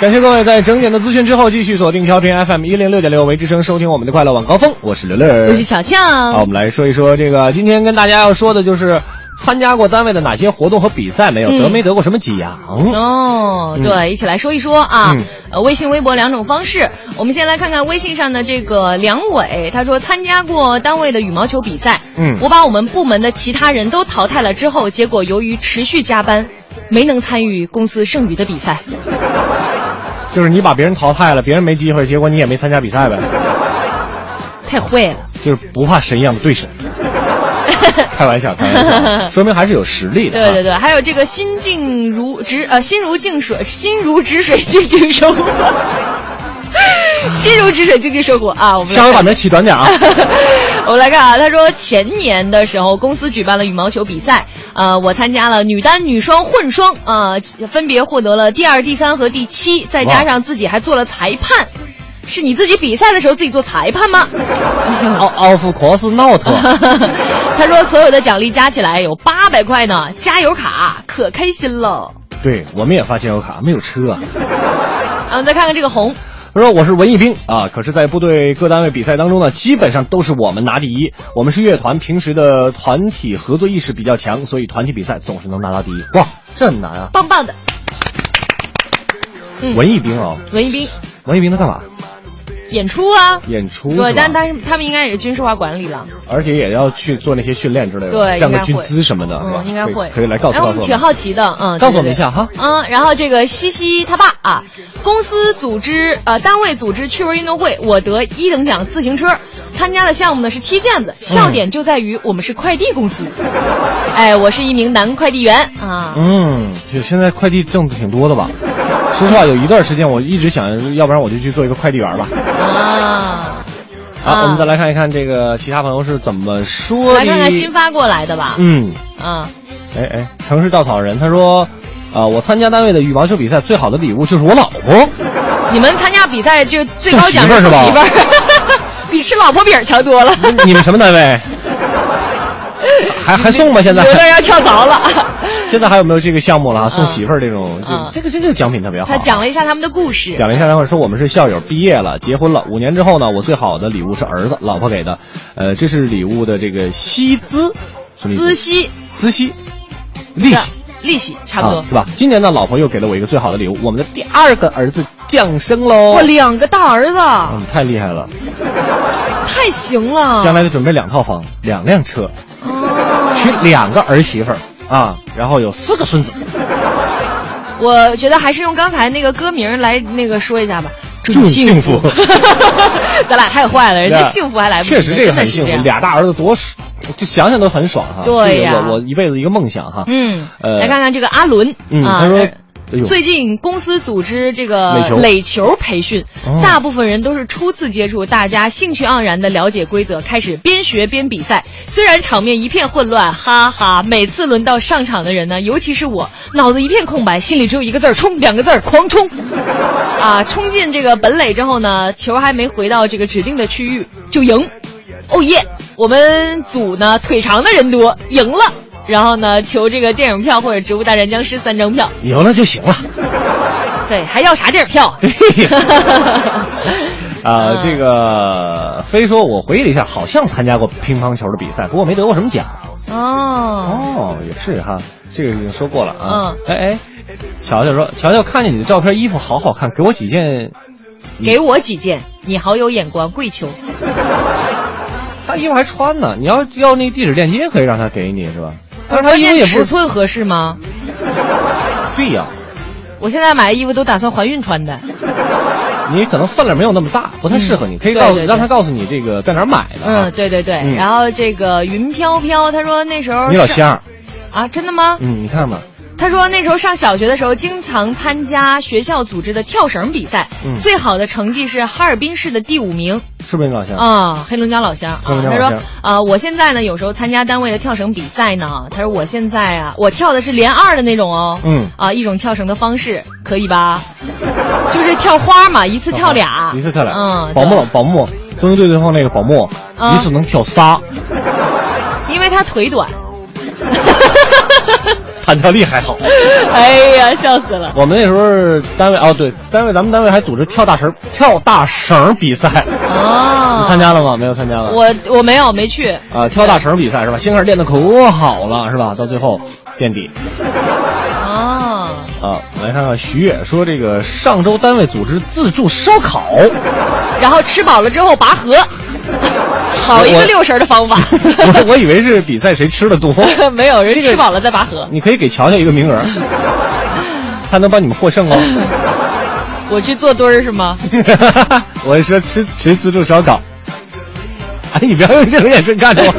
感谢各位在整点的资讯之后，继续锁定调频 FM 一零六点六为之声，收听我们的快乐晚高峰。我是刘乐，我是巧巧。好，我们来说一说这个，今天跟大家要说的就是参加过单位的哪些活动和比赛没有，嗯得没得过什么奖。哦，嗯对，一起来说一说啊。嗯呃，微信、微博两种方式。我们先来看看微信上的这个梁伟，他说参加过单位的羽毛球比赛。嗯我把我们部门的其他人都淘汰了之后，结果由于持续加班，没能参与公司剩余的比赛。就是你把别人淘汰了，别人没机会，结果你也没参加比赛呗，太坏了。就是不怕神一样的对手。开玩笑，开玩笑，说明还是有实力的。对对对，还有这个心静如止呃心如静水，心如止水，静静生活。心如止水，静静生活啊！我们来下回把名起短点啊。我们来看啊，他说前年的时候，公司举办了羽毛球比赛，呃，我参加了女单、女双、混双，呃，分别获得了第二、第三和第七，再加上自己还做了裁判。是你自己比赛的时候自己做裁判吗？奥奥夫 cross not，他说所有的奖励加起来有八百块呢，加油卡可开心了。对我们也发加油卡，没有车。嗯，再看看这个红，他说我是文艺兵啊，可是，在部队各单位比赛当中呢，基本上都是我们拿第一。我们是乐团，平时的团体合作意识比较强，所以团体比赛总是能拿到第一。哇，这很难啊！棒棒的。嗯文艺兵啊，文艺兵文艺兵他干嘛？演出啊，演出对，但但是他们应该也是军事化管理了。而且也要去做那些训练之类的，对，站个军姿什么的，应该会，可以来告诉我们挺。好奇的，嗯，告诉我们一下哈。嗯，然后这个西西他爸啊，公司组织呃单位组织趣味运动会，我得一等奖自行车，参加的项目呢是踢毽子，笑点就在于我们是快递公司，哎，我是一名男快递员啊，嗯，就现在快递挣的挺多的吧？说实话，有一段时间我一直想，要不然我就去做一个快递员吧。啊，好，啊我们再来看一看这个其他朋友是怎么说的。来看看新发过来的吧，嗯，嗯，哎哎，城市稻草人他说，啊、我参加单位的羽毛球比赛，最好的礼物就是我老婆。你们参加比赛就最高奖是媳妇儿，比吃老婆饼强多了。你们什么单位？还还送吗？现在有点要跳槽了。现在还有没有这个项目了啊？送媳妇儿这种，嗯这这个这个奖品特别好。他讲了一下他们的故事，讲了一下，然后说我们是校友，毕业了，结婚了，五年之后呢，我最好的礼物是儿子，老婆给的，呃，这是礼物的这个息资，什么意思？孳息资息，利息。利息差不多啊，。是吧？今年呢，老婆又给了我一个最好的礼物，我们的第二个儿子降生喽！哇，两个大儿子，嗯，太厉害了！太行了。将来得准备两套房、两辆车，哦娶两个儿媳妇儿啊，然后有四个孙子。我觉得还是用刚才那个歌名来那个说一下吧。祝你幸福 咱俩太坏了，人家幸福还来不及。确实这个很幸福，俩大儿子多爽，就想想都很爽哈。对我我一辈子一个梦想哈。嗯，呃来看看这个阿伦嗯，啊他说呃，哎，最近公司组织这个垒球培训哦，大部分人都是初次接触，大家兴趣盎然的了解规则，开始边学边比赛。虽然场面一片混乱，哈哈，每次轮到上场的人呢，尤其是我，脑子一片空白，心里只有一个字儿冲，两个字儿狂冲。啊，冲进这个本垒之后呢，球还没回到这个指定的区域就赢。哦耶！我们组呢腿长的人多，赢了。然后呢，求这个电影票或者《植物大战僵尸》三张票。有了就行了。对，还要啥电影票？对啊，嗯这个非说，我回忆了一下，好像参加过乒乓球的比赛，不过没得过什么奖。哦，哦，也是哈，这个已经说过了啊。嗯哎哎，乔乔说，乔乔看见你的照片，衣服好好看，给我几件。给我几件，你好有眼光，跪求。他衣服还穿呢，你要要那地址链接，可以让他给你是吧？但是他关键衣服尺寸合适吗？对呀，我现在买的衣服都打算怀孕穿的。你可能分量没有那么大，不太适合你，可以告诉让他告诉你这个在哪儿买的啊。嗯，对对对。嗯然后这个云飘飘，他说那时候你老乡，啊，真的吗？嗯，你看吧，他说那时候上小学的时候，经常参加学校组织的跳绳比赛，嗯。最好的成绩是哈尔滨市的第五名。是不是你老乡？啊，黑龙江老乡。他说啊，我现在呢有时候参加单位的跳绳比赛呢，他说我现在啊，我跳的是连二的那种哦，嗯。啊，一种跳绳的方式可以吧？就是跳花嘛，一次跳俩，一次跳俩。嗯，宝木对宝木，中队对方那个宝木，啊。一次能跳仨，因为他腿短。弹跳力还好。哎呀，笑死了！我们那时候单位哦，对，单位咱们单位还组织跳大绳跳大绳比赛，哦，你参加了吗？没有参加了。我我没有没去。啊，跳大绳比赛是吧？先开始练的可好了是吧？到最后垫底。哦，啊，来看看徐悦说这个上周单位组织自助烧烤，然后吃饱了之后拔河，好一个六神的方法。我我以为是比赛谁吃的多，没有人吃饱了再拔河。你可以给乔乔一个名额，他能帮你们获胜哦。我去做堆儿是吗？我说吃吃自助烧烤。哎，你不要用这种眼神看着我，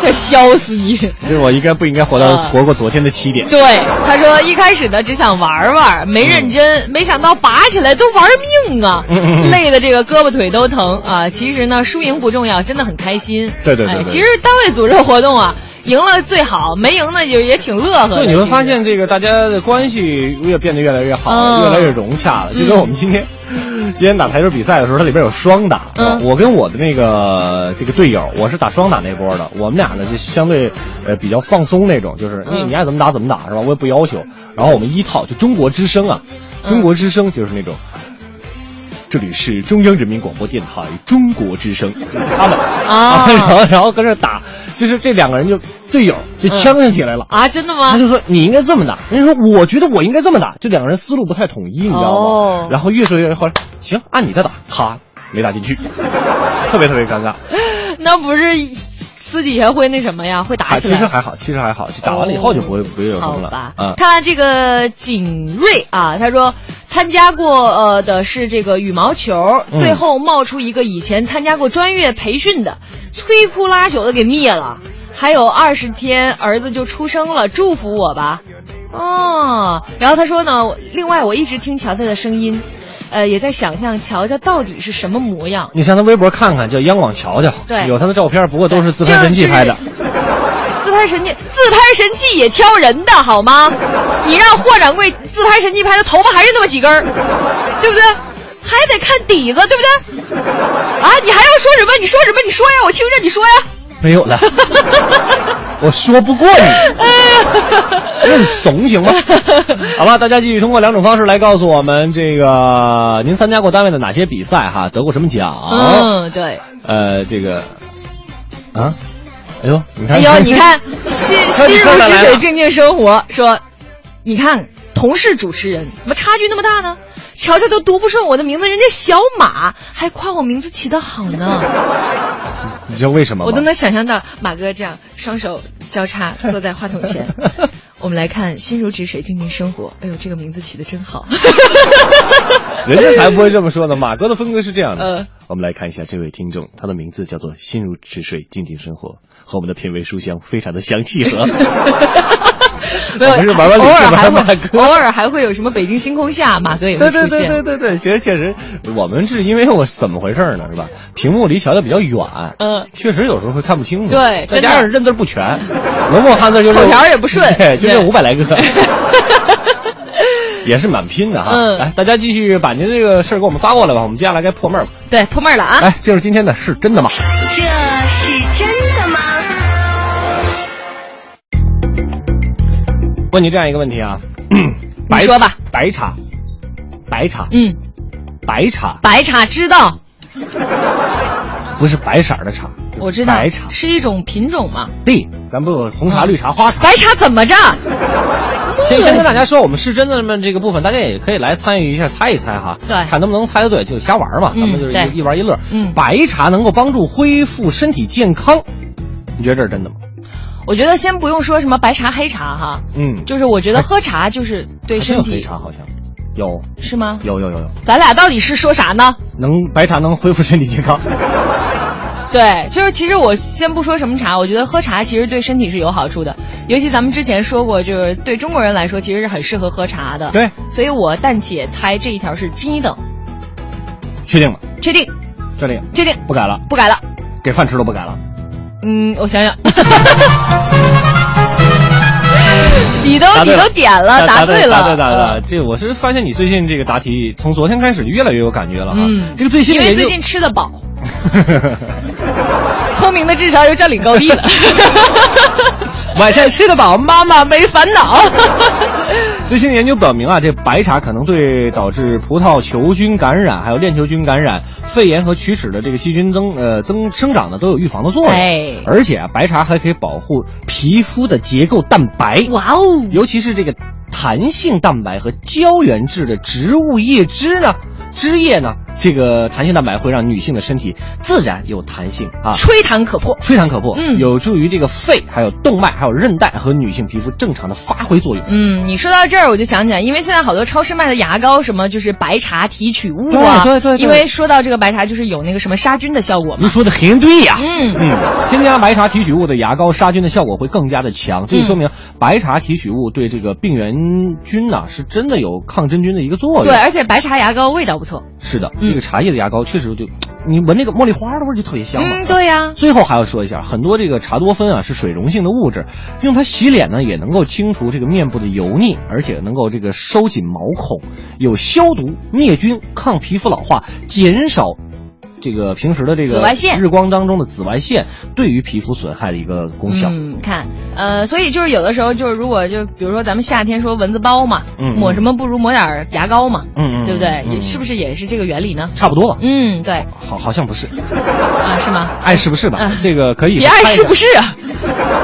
这笑死你！就是我应该不应该活到、啊活过昨天的七点？对，他说一开始呢只想玩玩，没认真，没想到拔起来都玩命啊，嗯嗯嗯累的这个胳膊腿都疼啊。其实呢，输赢不重要，真的很开心。对对对对哎其实单位组织活动啊，赢了最好，没赢呢就也挺乐呵的。对，你会发现这个大家的关系越变得越来越好，嗯越来越融洽了。就跟我们今天、今天打台球比赛的时候，它里边有双打。嗯我跟我的那个这个队友，我是打双打那波的。我们俩呢就相对呃比较放松那种，就是你嗯你爱怎么打怎么打是吧？我也不要求。然后我们一套就中国之声啊，嗯中国之声就是那种。这里是中央人民广播电台中国之声，他们啊然后然后跟这打，就是这两个人就队友就呛呛起来了。啊，真的吗？他就说你应该这么打，人家说我觉得我应该这么打，这两个人思路不太统一，你知道吗？哦然后越说越后来，行，按你的打，咔，没打进去，特别特别尴尬。那不是私底下会那什么呀？会打起来？其实还好，其实还好，就打完了以后就不会、不会有什么了吧。啊。看这个景睿啊，他说参加过呃的是这个羽毛球，嗯最后冒出一个以前参加过专业培训的，摧枯拉朽的给灭了。还有二十天儿子就出生了，祝福我吧。哦，然后他说呢，另外我一直听乔乔的声音，呃，也在想象乔乔到底是什么模样。你上他微博看看，叫央广乔乔，对有他的照片，不过都是自拍神器拍的。自拍神器，自拍神器也挑人的好吗？你让霍掌柜自拍神器拍的头发还是那么几根儿，对不对？还得看底子，对不对？啊，你还要说什么？你说什么？你说呀，我听着，你说呀。没有了，我说不过你，认怂行吗？好吧，大家继续通过两种方式来告诉我们，这个您参加过单位的哪些比赛哈，得过什么奖？嗯，对。呃，这个啊，哎呦，你看，哎呦，你看，心心如止水，静静生活。说，你看同是主持人，怎么差距那么大呢？乔乔都读不顺我的名字，人家小马还夸我名字起得好呢。你知道为什么吗？我都能想象到马哥这样双手交叉坐在话筒前。我们来看“心如止水，静静生活”。哎呦，这个名字起的真好。人家才不会这么说呢。马哥的风格是这样的。呃我们来看一下这位听众，他的名字叫做心如止水，静静生活，和我们的品味书香非常的相契合。没有，是玩玩偶尔还会玩马哥偶尔还会有什么北京星空下，马哥也会对对出现。对对对对，对，其实确实，我们是因为我怎么回事呢？是吧？屏幕离乔乔比较远，嗯确实有时候会看不清楚。对再加上认字不全，文墨汉字就是口条也不顺对，就这对五百来个。也是蛮拼的哈，嗯来，大家继续把您这个事儿给我们发过来吧，我们接下来该破闷儿了。对，破闷儿了啊！来，进入今天的是真的吗？这问你这样一个问题啊，白说吧，白茶，白茶，嗯，白茶。白茶知道，不是白色儿的茶，我知道，白茶，是一种品种嘛。对，咱不有红茶、绿茶、花茶。白茶怎么着？先先跟大家说，我们是真的们这个部分，大家也可以来参与一下，猜一猜哈，对。看能不能猜得对，就瞎玩嘛，嗯咱们就是一玩一乐。嗯。白茶能够帮助恢复身体健康，你觉得这是真的吗？我觉得先不用说什么白茶黑茶哈，嗯，就是我觉得喝茶就是对身体黑茶好像有是吗？有有有有，咱俩到底是说啥呢？能白茶能恢复身体健康。对，就是其实我先不说什么茶，我觉得喝茶其实对身体是有好处的，尤其咱们之前说过，就是对中国人来说其实是很适合喝茶的。对，所以我暂且猜这一条是真一等，确定了？确定，确定，确定，不改了，不改了。给饭吃都不改了。嗯，我想想，你都你都点了，答对了，答对答对答嗯对。这我是发现你最近这个答题，从昨天开始越来越有感觉了哈。嗯，这个最新因为最近吃得饱，聪明的智商又占领高地了。晚上吃得饱，妈妈没烦恼。最新的研究表明啊，这白茶可能对导致葡萄球菌感染、还有链球菌感染、肺炎和龋齿的这个细菌增呃增生长呢都有预防的作用。哎而且啊，白茶还可以保护皮肤的结构蛋白。哇哦，尤其是这个弹性蛋白和胶原质的植物叶汁呢，汁液呢，这个弹性蛋白会让女性的身体自然有弹性啊。吹弹可破。吹弹可破，嗯有助于这个肺、还有动脉、还有韧带和女性皮肤正常的发挥作用。嗯，你说到这儿，我就想起来，因为现在好多超市卖的牙膏，什么就是白茶提取物啊，对对因为说到这个白茶，就是有那个什么杀菌的效果嘛。你说的很对呀、嗯嗯，添加白茶提取物的牙膏杀菌的效果会更加的强，这就说明白茶提取物对这个病原菌呐、是真的有抗真菌的一个作用。对，而且白茶牙膏味道不错。是的，嗯这个茶叶的牙膏确实就，你闻那个茉莉花的味儿就特别香嘛。嗯，对呀、最后还要说一下，很多这个茶多酚啊是水溶性的物质，用它洗脸呢也能够清除这个面部的油腻，而且能够这个收紧毛孔，有消毒、灭菌、抗皮肤老化、减少这个平时的这个紫外线日光当中的紫外线对于皮肤损害的一个功效。嗯，看，呃，所以就是有的时候就是如果就比如说咱们夏天说蚊子包嘛，嗯嗯抹什么不如抹点儿牙膏嘛，嗯嗯对不对？是不是也是这个原理呢？差不多吧？嗯，对，好，好像不是，啊，是吗？爱是不是吧？嗯这个可以别爱是不是啊？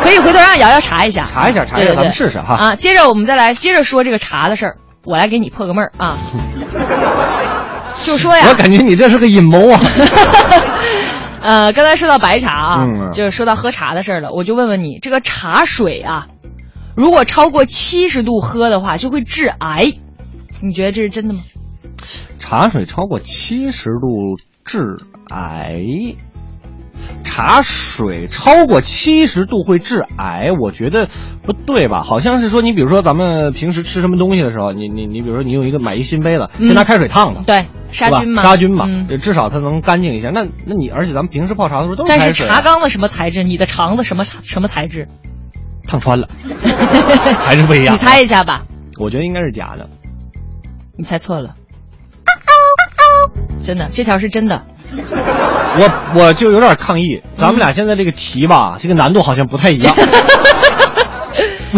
可以回头让瑶瑶查一下，查一下，查一下，对对咱们试试哈。啊，接着我们再来接着说这个茶的事儿，我来给你破个闷儿啊。就说呀，我感觉你这是个阴谋啊！呃，刚才说到白茶啊，嗯就是说到喝茶的事儿了，我就问问你，这个茶水啊，如果超过七十度喝的话，就会致癌，你觉得这是真的吗？茶水超过七十度致癌。茶水超过七十度会致癌，我觉得不对吧？好像是说，你比如说咱们平时吃什么东西的时候，你你你，比如说你用一个买一新杯子，嗯先拿开水烫它，对，杀菌嘛，杀菌嘛，嗯至少它能干净一些。那那你而且咱们平时泡茶的时候都是但是茶缸的什么材质？你的肠子什么什么材质？烫穿了，还是不一样。你猜一下吧，我觉得应该是假的。你猜错了。真的，这条是真的。我我就有点抗议，咱们俩现在这个题吧，这个难度好像不太一样。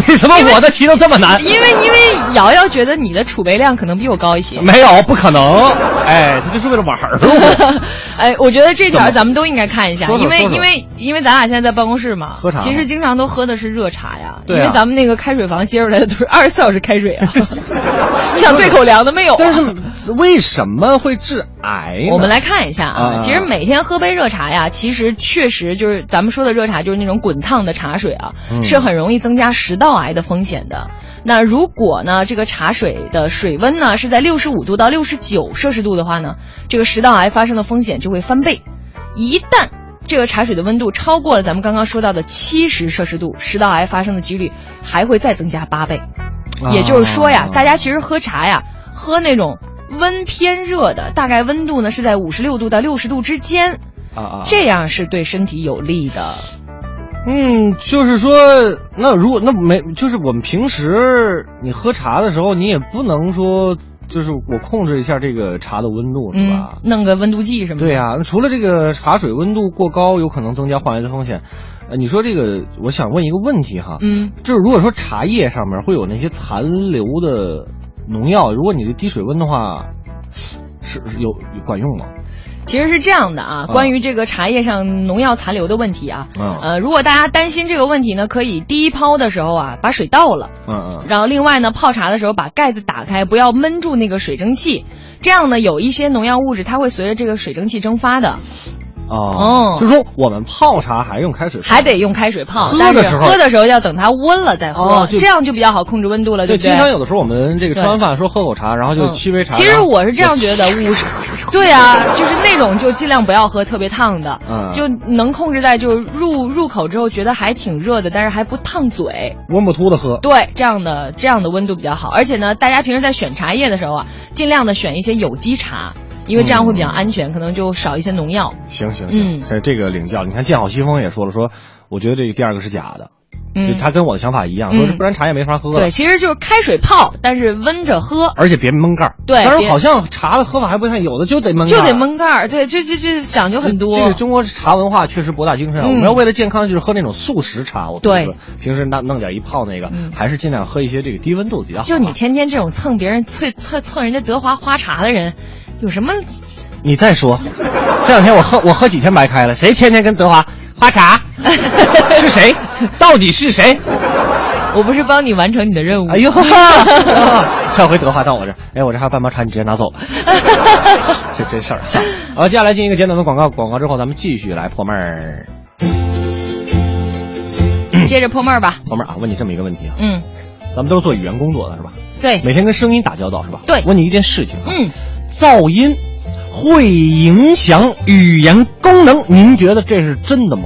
为什么我的题都这么难？因为因为瑶瑶觉得你的储备量可能比我高一些。没有，不可能。哎，他就是为了玩儿我。哎，我觉得这条咱们都应该看一下，因为因为因为咱俩现在在办公室嘛，喝茶其实经常都喝的是热茶呀，对啊因为咱们那个开水房接出来的都是二十四小时开水啊。你想对口粮的没有啊？但是为什么会致癌呢？我们来看一下啊，啊其实每天喝杯热茶呀，其实确实就是咱们说的热茶，就是那种滚烫的茶水啊，嗯是很容易增加食道癌的风险的。那如果呢，这个茶水的水温呢是在六十五度到六十九摄氏度的话呢，这个食道癌发生的风险就会翻倍。一旦这个茶水的温度超过了咱们刚刚说到的七十摄氏度，食道癌发生的几率还会再增加八倍。也就是说呀，啊大家其实喝茶呀，喝那种温偏热的，大概温度呢是在五十六度到六十度之间，啊啊，这样是对身体有利的。嗯，就是说，那如果那没，就是我们平时你喝茶的时候，你也不能说，就是我控制一下这个茶的温度，是嗯吧？，弄个温度计什么的。对呀、那除了这个茶水温度过高有可能增加患癌的风险，呃，你说这个，我想问一个问题哈，嗯，就是如果说茶叶上面会有那些残留的农药，如果你的低水温的话，是是有有管用吗？其实是这样的啊，啊关于这个茶叶上农药残留的问题啊，嗯。呃，如果大家担心这个问题呢，可以第一泡的时候啊，把水倒了。嗯嗯。然后另外呢，泡茶的时候把盖子打开，不要闷住那个水蒸气，这样呢，有一些农药物质它会随着这个水蒸气蒸发的，哦，就是说我们泡茶还用开水泡，还得用开水泡，喝但是的时候喝的时候要等它温了再喝，哦这样就比较好控制温度了，对，不对？经常有的时候我们这个吃完饭说喝口茶，然后就嗯沏杯茶。其实我是这样觉得，五十，对啊，就是那种就尽量不要喝特别烫的，嗯就能控制在就入入口之后觉得还挺热的，但是还不烫嘴。温不突的喝。对，这样的这样的温度比较好，而且呢，大家平时在选茶叶的时候啊，尽量的选一些有机茶，因为这样会比较安全，可能就少一些农药。行行行，嗯这这个领教。你看见好西风也说了，说我觉得这个第二个是假的，嗯他跟我的想法一样，嗯说是不然茶也没法喝了对，。其实就是开水泡，但是温着喝，而且别闷盖儿，对但是好像茶的喝法还不太，有的就得闷盖，就得闷盖儿。对，这这这讲究很多。这个中国茶文化确实博大精深我们要为了健康，就是喝那种速食茶。我平时弄弄点一泡那个，嗯还是尽量喝一些这个低温度的比较好。就你天天这种蹭别人蹭蹭蹭人家德华花茶的人，有什么？你再说，这两天我喝我喝几天白开了，谁天天跟德华花茶？是谁？到底是谁？我不是帮你完成你的任务。哎呦，上回德华到我这儿，哎，我这还有半包茶，你直接拿走吧。这真事儿。好，接下来进一个简短的广告，广告之后咱们继续来破闷儿。接着破闷儿吧。破闷儿啊，问你这么一个问题啊，嗯，咱们都是做语言工作的是吧？对，每天跟声音打交道是吧？对问你一件事情啊，嗯，噪音会影响语言功能，您觉得这是真的吗？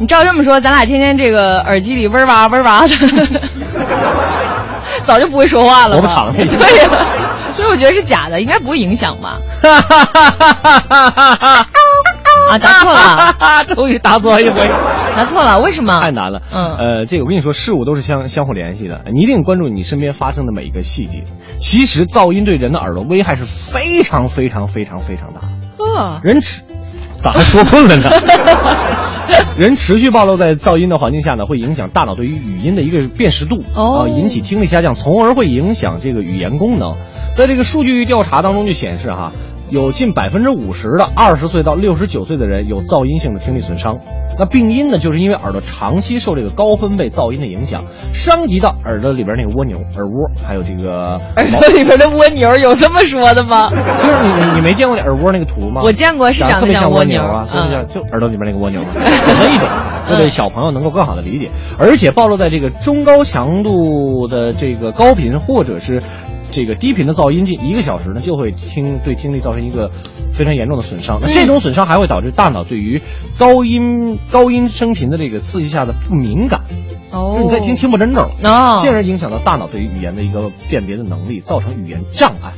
你照这么说，咱俩天天这个耳机里嗡哇嗡哇的，早就不会说话了。我不敞开对呀、所以我觉得是假的，应该不会影响吧？啊，答错了，终于答错一回，答错了，为什么？太难了。嗯呃，这个我跟你说，事物都是相相互联系的，你一定关注你身边发生的每一个细节。其实噪音对人的耳朵危害是非常非常非常非常大。啊，人持咋还说困了呢？人持续暴露在噪音的环境下呢，会影响大脑对于语音的一个辨识度，引起听力下降，从而会影响这个语言功能。在这个数据调查当中就显示哈，有近百分之五十的二十岁到六十九岁的人有噪音性的听力损伤。那病因呢，就是因为耳朵长期受这个高分贝噪音的影响，伤及到耳朵里边那个蜗牛、耳蜗，还有这个 耳朵里边的蜗牛有这么说的吗？就是你你你没见过那耳蜗那个图吗？我见过是长长得特别像蜗牛啊，所以嗯就就耳朵里边那个蜗牛，简单易懂，为了小朋友能够更好的理解，而且暴露在这个中高强度的这个高频或者是。这个低频的噪音近一个小时呢，就会听对听力造成一个非常严重的损伤。那这种损伤还会导致大脑对于高音高音声频的这个刺激下的不敏感，哦就你在听听不真着，哦，进而影响到大脑对于语言的一个辨别的能力，造成语言障碍。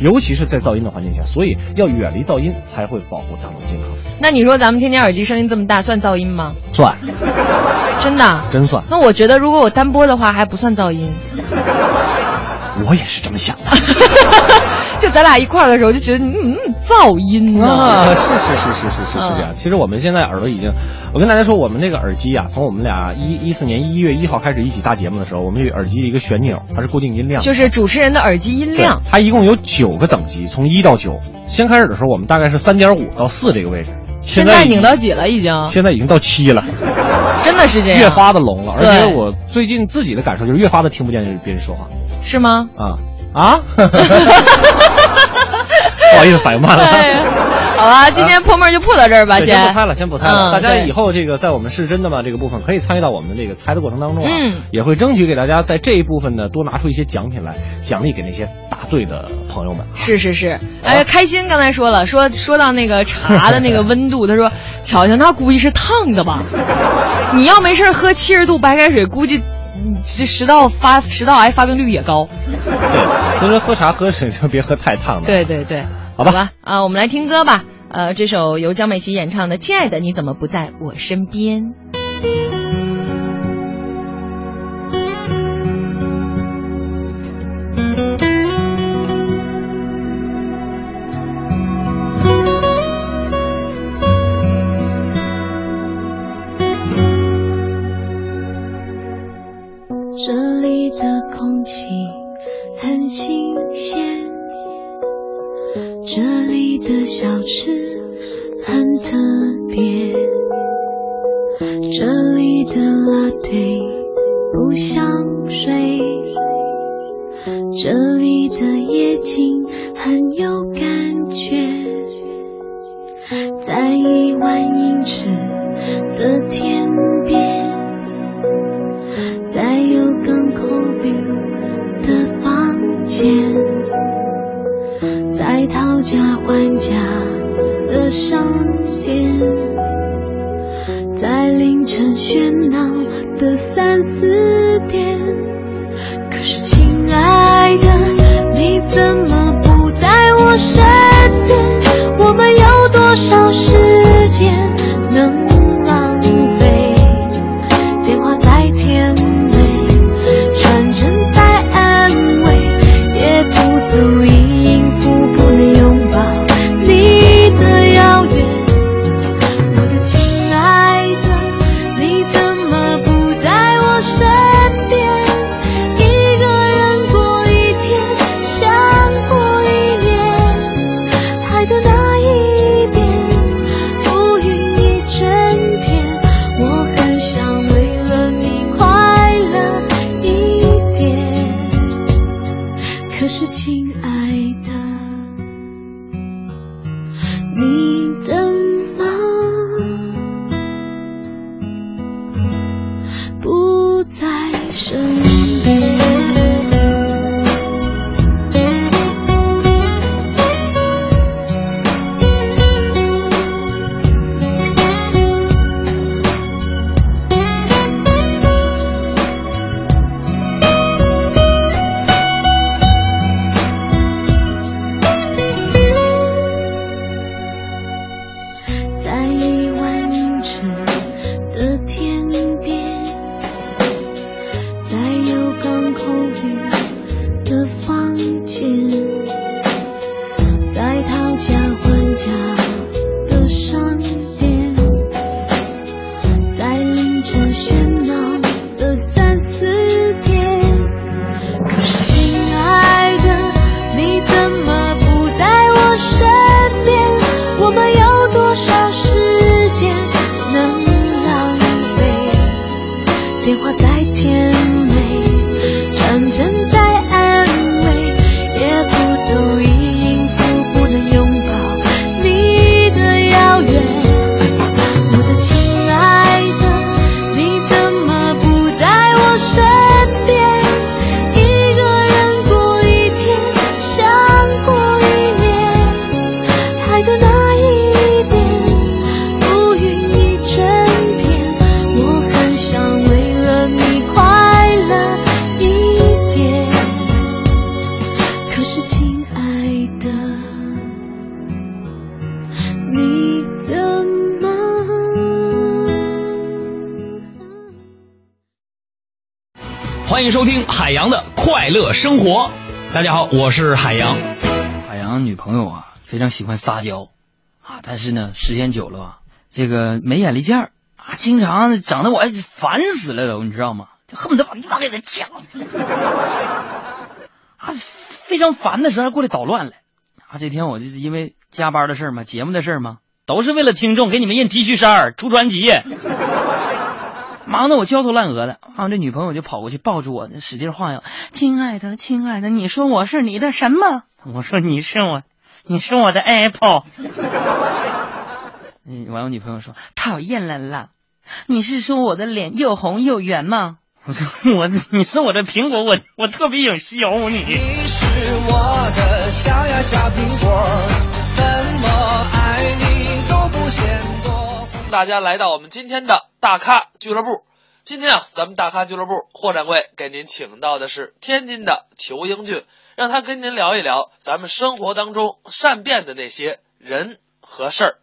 尤其是在噪音的环境下，所以要远离噪音，才会保护大脑健康。那你说咱们天天耳机声音这么大，算噪音吗？算，真的？真算，那我觉得如果我单播的话，还不算噪音。我也是这么想的。就咱俩一块儿的时候，就觉得嗯，噪音、啊，是是是是是是是这样。嗯其实我们现在耳朵已经，我跟大家说，我们这个耳机啊，从我们俩一一四年一月一号开始一起搭节目的时候，我们有耳机的一个旋钮，它是固定音量，就是主持人的耳机音量。它一共有九个等级，从一到九。先开始的时候，我们大概是三点五到四这个位置，现在拧到几了？已经，现在已经到七了。真的是这样。越发的聋了，而且我最近自己的感受就是越发的听不见别人说话是吗？啊啊！不好意思，反应慢了。好吧，今天破闷儿就破到这儿吧，先不猜了，先不猜了。嗯大家以后这个在我们是真的吗这个部分可以参与到我们这个猜的过程当中啊，嗯也会争取给大家在这一部分呢多拿出一些奖品来，奖励给那些答对的朋友们。是是是，哎，开心刚才说了，说说到那个茶的那个 温度，他说，瞧瞧，那估计是烫的吧？你要没事儿喝七十度白开水，估计嗯这食道发食道癌发病率也高。对，所以说喝茶喝水就别喝太烫的。对对对，好吧啊，我们来听歌吧。呃，这首由江美琪演唱的《亲爱的你怎么不在我身边》。这里的空气很新鲜，这里的小吃很特别，这里的拉菲不像水，这里的夜景很有感觉，在一万英尺的天边。在有港口 view 的房间，假还价的商店，在凌晨喧闹的三四点。欢迎收听海洋的快乐生活。大家好，我是海洋。海洋女朋友啊，非常喜欢撒娇啊，但是呢，时间久了啊，这个没眼力见儿啊，经常整得我烦死了都，你知道吗？就恨不得把地方给他掐死。啊，非常烦的时候还过来捣乱来。啊，这天我就是因为加班的事儿嘛，节目的事儿嘛，都是为了听众给你们印 T 恤衫儿、出专辑，忙得我焦头烂额的。然啊，这女朋友就跑过去抱住我，使劲晃悠：“亲爱的，亲爱的，你说我是你的什么？”我说：“你是我，你是我的 Apple。”嗯，完我女朋友说：“讨厌了啦，你是说我的脸又红又圆吗？”我说：“我你是我的苹果，我我特别想削你。”你是我的小呀小苹果，大家来到我们今天的大咖俱乐部。今天啊，咱们大咖俱乐部霍掌柜给您请到的是天津的裘英俊，让他跟您聊一聊咱们生活当中善变的那些人和事儿。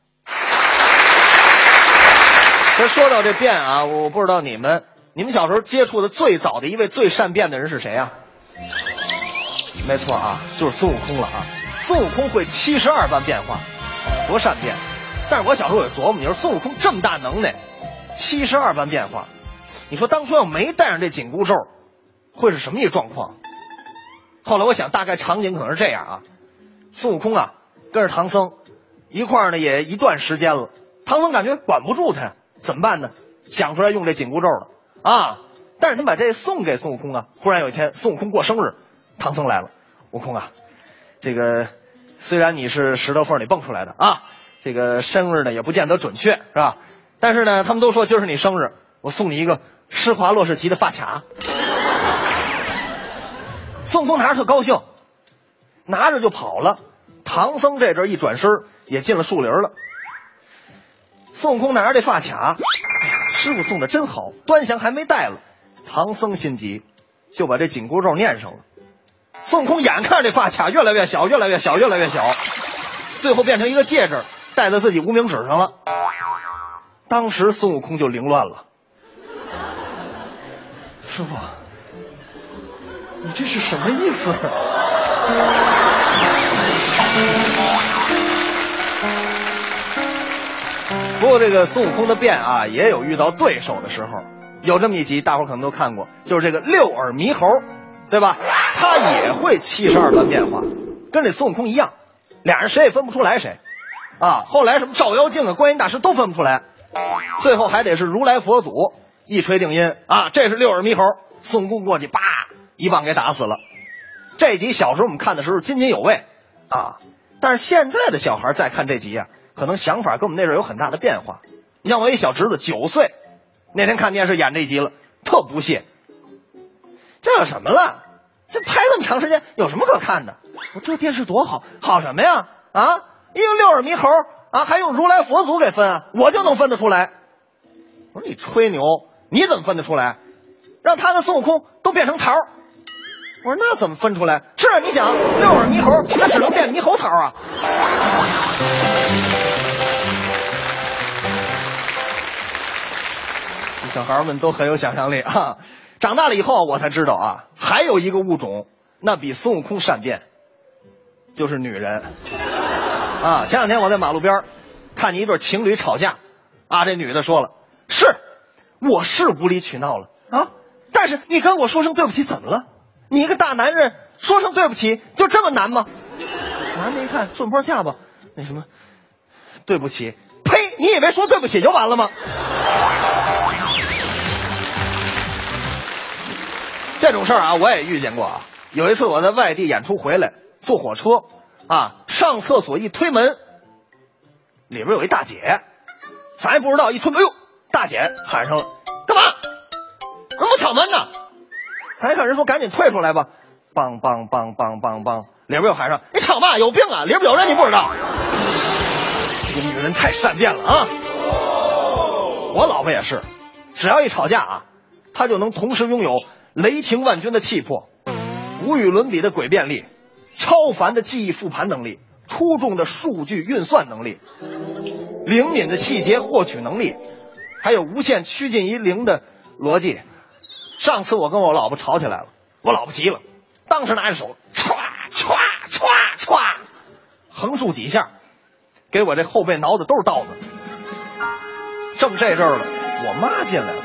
这说到这变啊，我不知道你们，你们小时候接触的最早的一位最善变的人是谁啊？没错啊，就是孙悟空了啊！孙悟空会七十二般变化，多善变！但是我小时候也琢磨，你说孙悟空这么大能耐，七十二般变化，你说当初要没带上这紧箍咒，会是什么一状况？后来我想，大概场景可能是这样啊：孙悟空啊，跟着唐僧一块儿呢，也一段时间了，唐僧感觉管不住他呀，怎么办呢？想出来用这紧箍咒了啊！但是他把这送给孙悟空啊。忽然有一天，孙悟空过生日，唐僧来了，悟空啊，这个虽然你是石头缝里蹦出来的啊，这个生日呢也不见得准确是吧？但是呢，他们都说今儿是你生日，我送你一个施华洛世奇的发卡。孙悟空拿着特高兴，拿着就跑了。唐僧这阵一转身也进了树林了。孙悟空拿着这发卡，哎呀，师傅送的真好，端详还没戴了。唐僧心急，就把这紧箍咒念上了。孙悟空眼看着这发卡越来越小，越来越小，越来越小，最后变成一个戒指，戴在自己无名指上了。当时孙悟空就凌乱了，师傅，你这是什么意思？不过这个孙悟空的变啊，也有遇到对手的时候。有这么一集，大伙可能都看过，就是这个六耳猕猴，对吧？他也会七十二般变化，跟这孙悟空一样，俩人谁也分不出来谁。啊，后来什么照妖镜啊、观音大师都分不出来，最后还得是如来佛祖一锤定音啊，这是六耳猕猴。孙悟空过去，叭一棒给打死了。这集小时候我们看的时候津津有味啊，但是现在的小孩再看这集啊，可能想法跟我们那阵儿有很大的变化。你像我一小侄子九岁，那天看电视演这集了，特不屑。这有什么了？这拍那么长时间，有什么可看的？我这电视多好，好什么呀？啊，一个六耳猕猴啊，还用如来佛祖给分啊？我就能分得出来。我说你吹牛，你怎么分得出来？让他跟孙悟空都变成桃。我说那怎么分出来？是啊，你想六耳猕猴，那只能变猕猴桃啊。小孩们都很有想象力啊！长大了以后，我才知道啊，还有一个物种，那比孙悟空善变，就是女人啊！前两天我在马路边看见一对情侣吵架，啊，这女的说了：“是，我是无理取闹了啊，但是你跟我说声对不起怎么了？你一个大男人说声对不起就这么难吗？”男的一看顺坡下巴，那什么，对不起，呸！你以为说对不起就完了吗？这种事儿啊，我也遇见过啊。有一次我在外地演出回来，坐火车啊，上厕所一推门，里边有一大姐，咱也不知道，一推门，哎呦，大姐喊上了，干嘛？怎么敲门呢？咱看人说赶紧退出来吧，梆梆梆梆梆梆，里边又喊上，你吵嘛？有病啊！里边有人你不知道？这个女人太善变了啊！我老婆也是，只要一吵架啊，她就能同时拥有。雷霆万钧的气魄，无与伦比的诡辩力，超凡的记忆复盘能力，出众的数据运算能力，灵敏的细节获取能力，还有无限趋近于零的逻辑。上次我跟我老婆吵起来了，我老婆急了，当时拿着手歘歘歘歘，横竖几下，给我这后背挠的都是刀子。正这阵儿了，我妈进来了，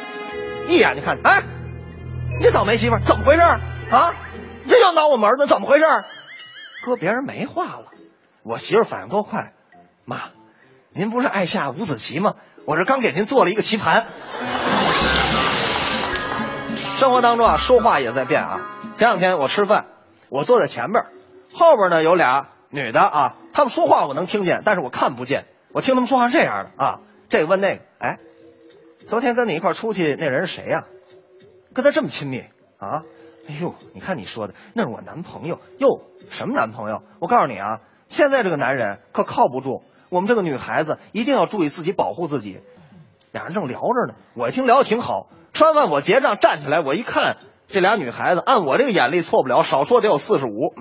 一眼就看，哎。你这倒霉媳妇怎么回事啊？你这要挠我们儿子怎么回事搁别人没话了，我媳妇反应多快，妈，您不是爱下五子棋吗？我这刚给您做了一个棋盘。生活当中啊，说话也在变啊。前两天我吃饭，我坐在前边，后边呢有俩女的啊，她们说话我能听见，但是我看不见。我听他们说话是这样的啊，这个问那个，哎，昨天跟你一块出去那人是谁呀？跟他这么亲密啊！哎呦，你看你说的，那是我男朋友哟。什么男朋友？我告诉你啊，现在这个男人可靠不住。我们这个女孩子一定要注意自己，保护自己。俩人正聊着呢，我一听聊的挺好。吃完饭我结账，站起来我一看，这俩女孩子按我这个眼力错不了，少说得有四十五。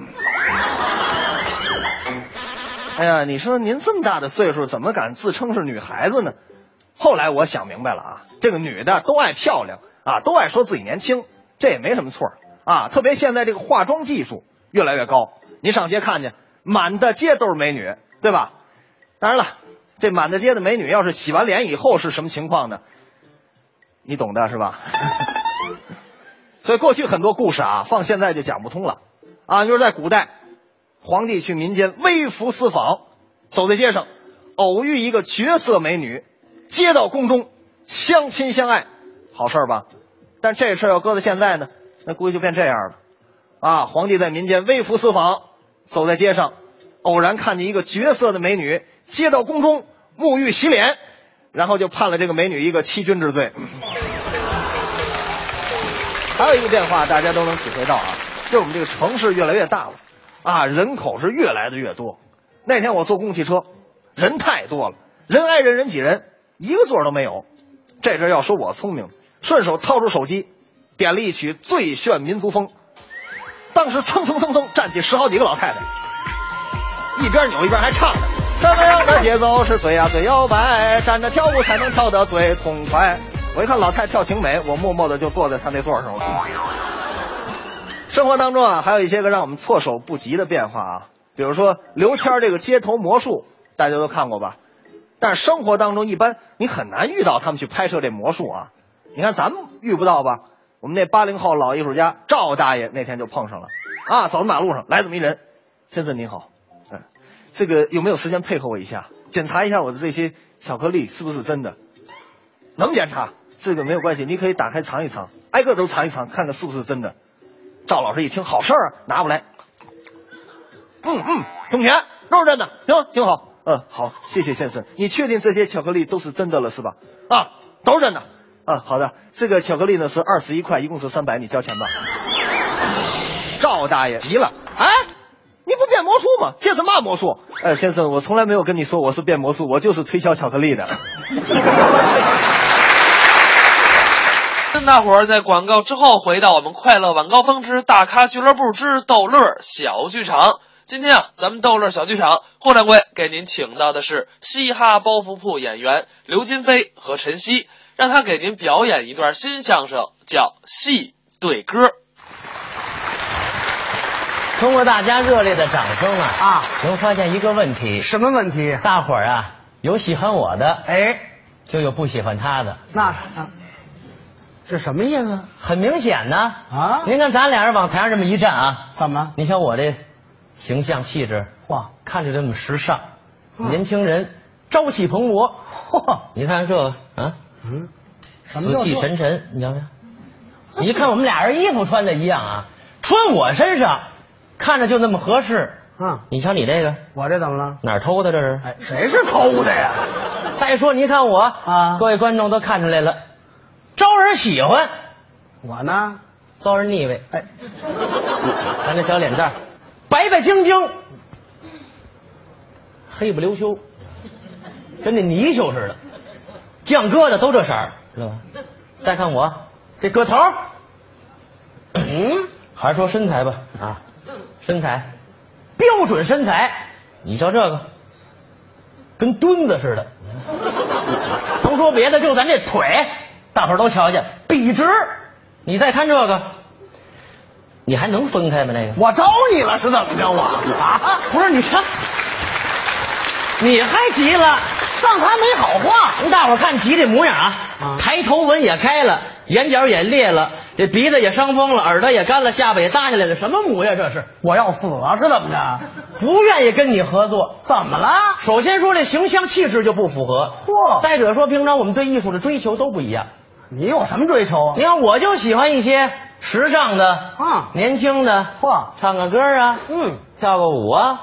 哎呀，你说您这么大的岁数，怎么敢自称是女孩子呢？后来我想明白了啊，这个女的都爱漂亮。啊，都爱说自己年轻，这也没什么错啊。特别现在这个化妆技术越来越高，您上街看见满大街都是美女，对吧？当然了，这满大街的美女要是洗完脸以后是什么情况呢？你懂的是吧？所以过去很多故事啊，放现在就讲不通了啊。就是在古代，皇帝去民间微服私访，走在街上，偶遇一个绝色美女，接到宫中，相亲相爱。好事吧，但这事要搁在现在呢，那估计就变这样了。啊，皇帝在民间微服私访，走在街上，偶然看见一个绝色的美女，接到宫中沐浴洗脸，然后就判了这个美女一个欺君之罪。还有一个变化，大家都能体会到啊，就是我们这个城市越来越大了，啊，人口是越来的越多。那天我坐公共汽车，人太多了，人挨人人挤人，一个座都没有。这阵要说我聪明。顺手掏出手机，点了一曲《最炫民族风》，当时蹭蹭蹭蹭站起十好几个老太太，一边扭一边还唱着：“什么样的节奏是最呀最摇摆？站着跳舞才能跳得最痛快。”我一看老太跳挺美，我默默的就坐在她那座上了。生活当中啊，还有一些个让我们措手不及的变化啊，比如说刘谦这个街头魔术，大家都看过吧？但是生活当中一般你很难遇到他们去拍摄这魔术啊。你看咱们遇不到吧？我们那八零后老艺术家赵大爷那天就碰上了，啊，走在马路上来这么一人，先生您好，这个有没有时间配合我一下，检查一下我的这些巧克力是不是真的？能检查，这个没有关系，你可以打开尝一尝，挨个都尝一尝，看看是不是真的。赵老师一听好事儿啊，拿过来，嗯嗯，挺甜，都是真的，行，挺好。嗯，好，谢谢先生。你确定这些巧克力都是真的了是吧？啊，都是真的。啊，好的，这个巧克力呢是二十一块，一共是三百，你交钱吧。赵大爷急了，哎，你不变魔术吗？这是嘛魔术？哎，先生，我从来没有跟你说我是变魔术，我就是推销巧克力的。跟大伙儿在广告之后回到我们快乐晚高峰之大咖俱乐部之逗乐小剧场。今天啊，咱们逗乐小剧场，霍掌柜给您请到的是嘻哈包袱铺演员刘金飞和陈曦，让他给您表演一段新相声，叫戏对歌。通过大家热烈的掌声啊啊，能发现一个问题，什么问题？大伙儿啊，有喜欢我的，哎，就有不喜欢他的，那是啊，这什么意思？很明显呢啊！您看咱俩人往台上这么一站啊，怎么？你瞧我这形象气质，哇，看着这么时尚，年轻人朝气蓬勃，嚯！你看这个啊，嗯，死气沉沉，你瞧瞧，你一看我们俩人衣服穿的一样啊，穿我身上看着就那么合适。啊，你瞧你这个，我这怎么了？哪儿偷的这是？哎，谁是偷的呀？再说你看我。啊，各位观众都看出来了，招人喜欢，我呢？遭人腻味。哎，咱这小脸蛋，白白净净，黑不溜秋，跟那泥鳅似的，酱疙瘩都这色儿，知道吧？再看我这个头，嗯，还是说身材吧。啊，身材。标准身材，你瞧这个，跟墩子似的。甭说别的，就咱这腿，大伙儿都瞧见，笔直。你再看这个，你还能分开吗？那个？我招你了是怎么着啊？啊，不是你看，你还急了，上台没好话。让大伙儿看急这模样啊，啊。抬头纹也开了，眼角也裂了，这鼻子也伤风了，耳朵也干了，下巴也耷下来了，什么模样这是？我要死了是怎么着？不愿意跟你合作，怎么了？首先说这形象气质就不符合，嚯再者说平常我们对艺术的追求都不一样。你有什么追求啊？你看，我就喜欢一些时尚的啊年轻的，嚯唱个歌啊，嗯，跳个舞啊，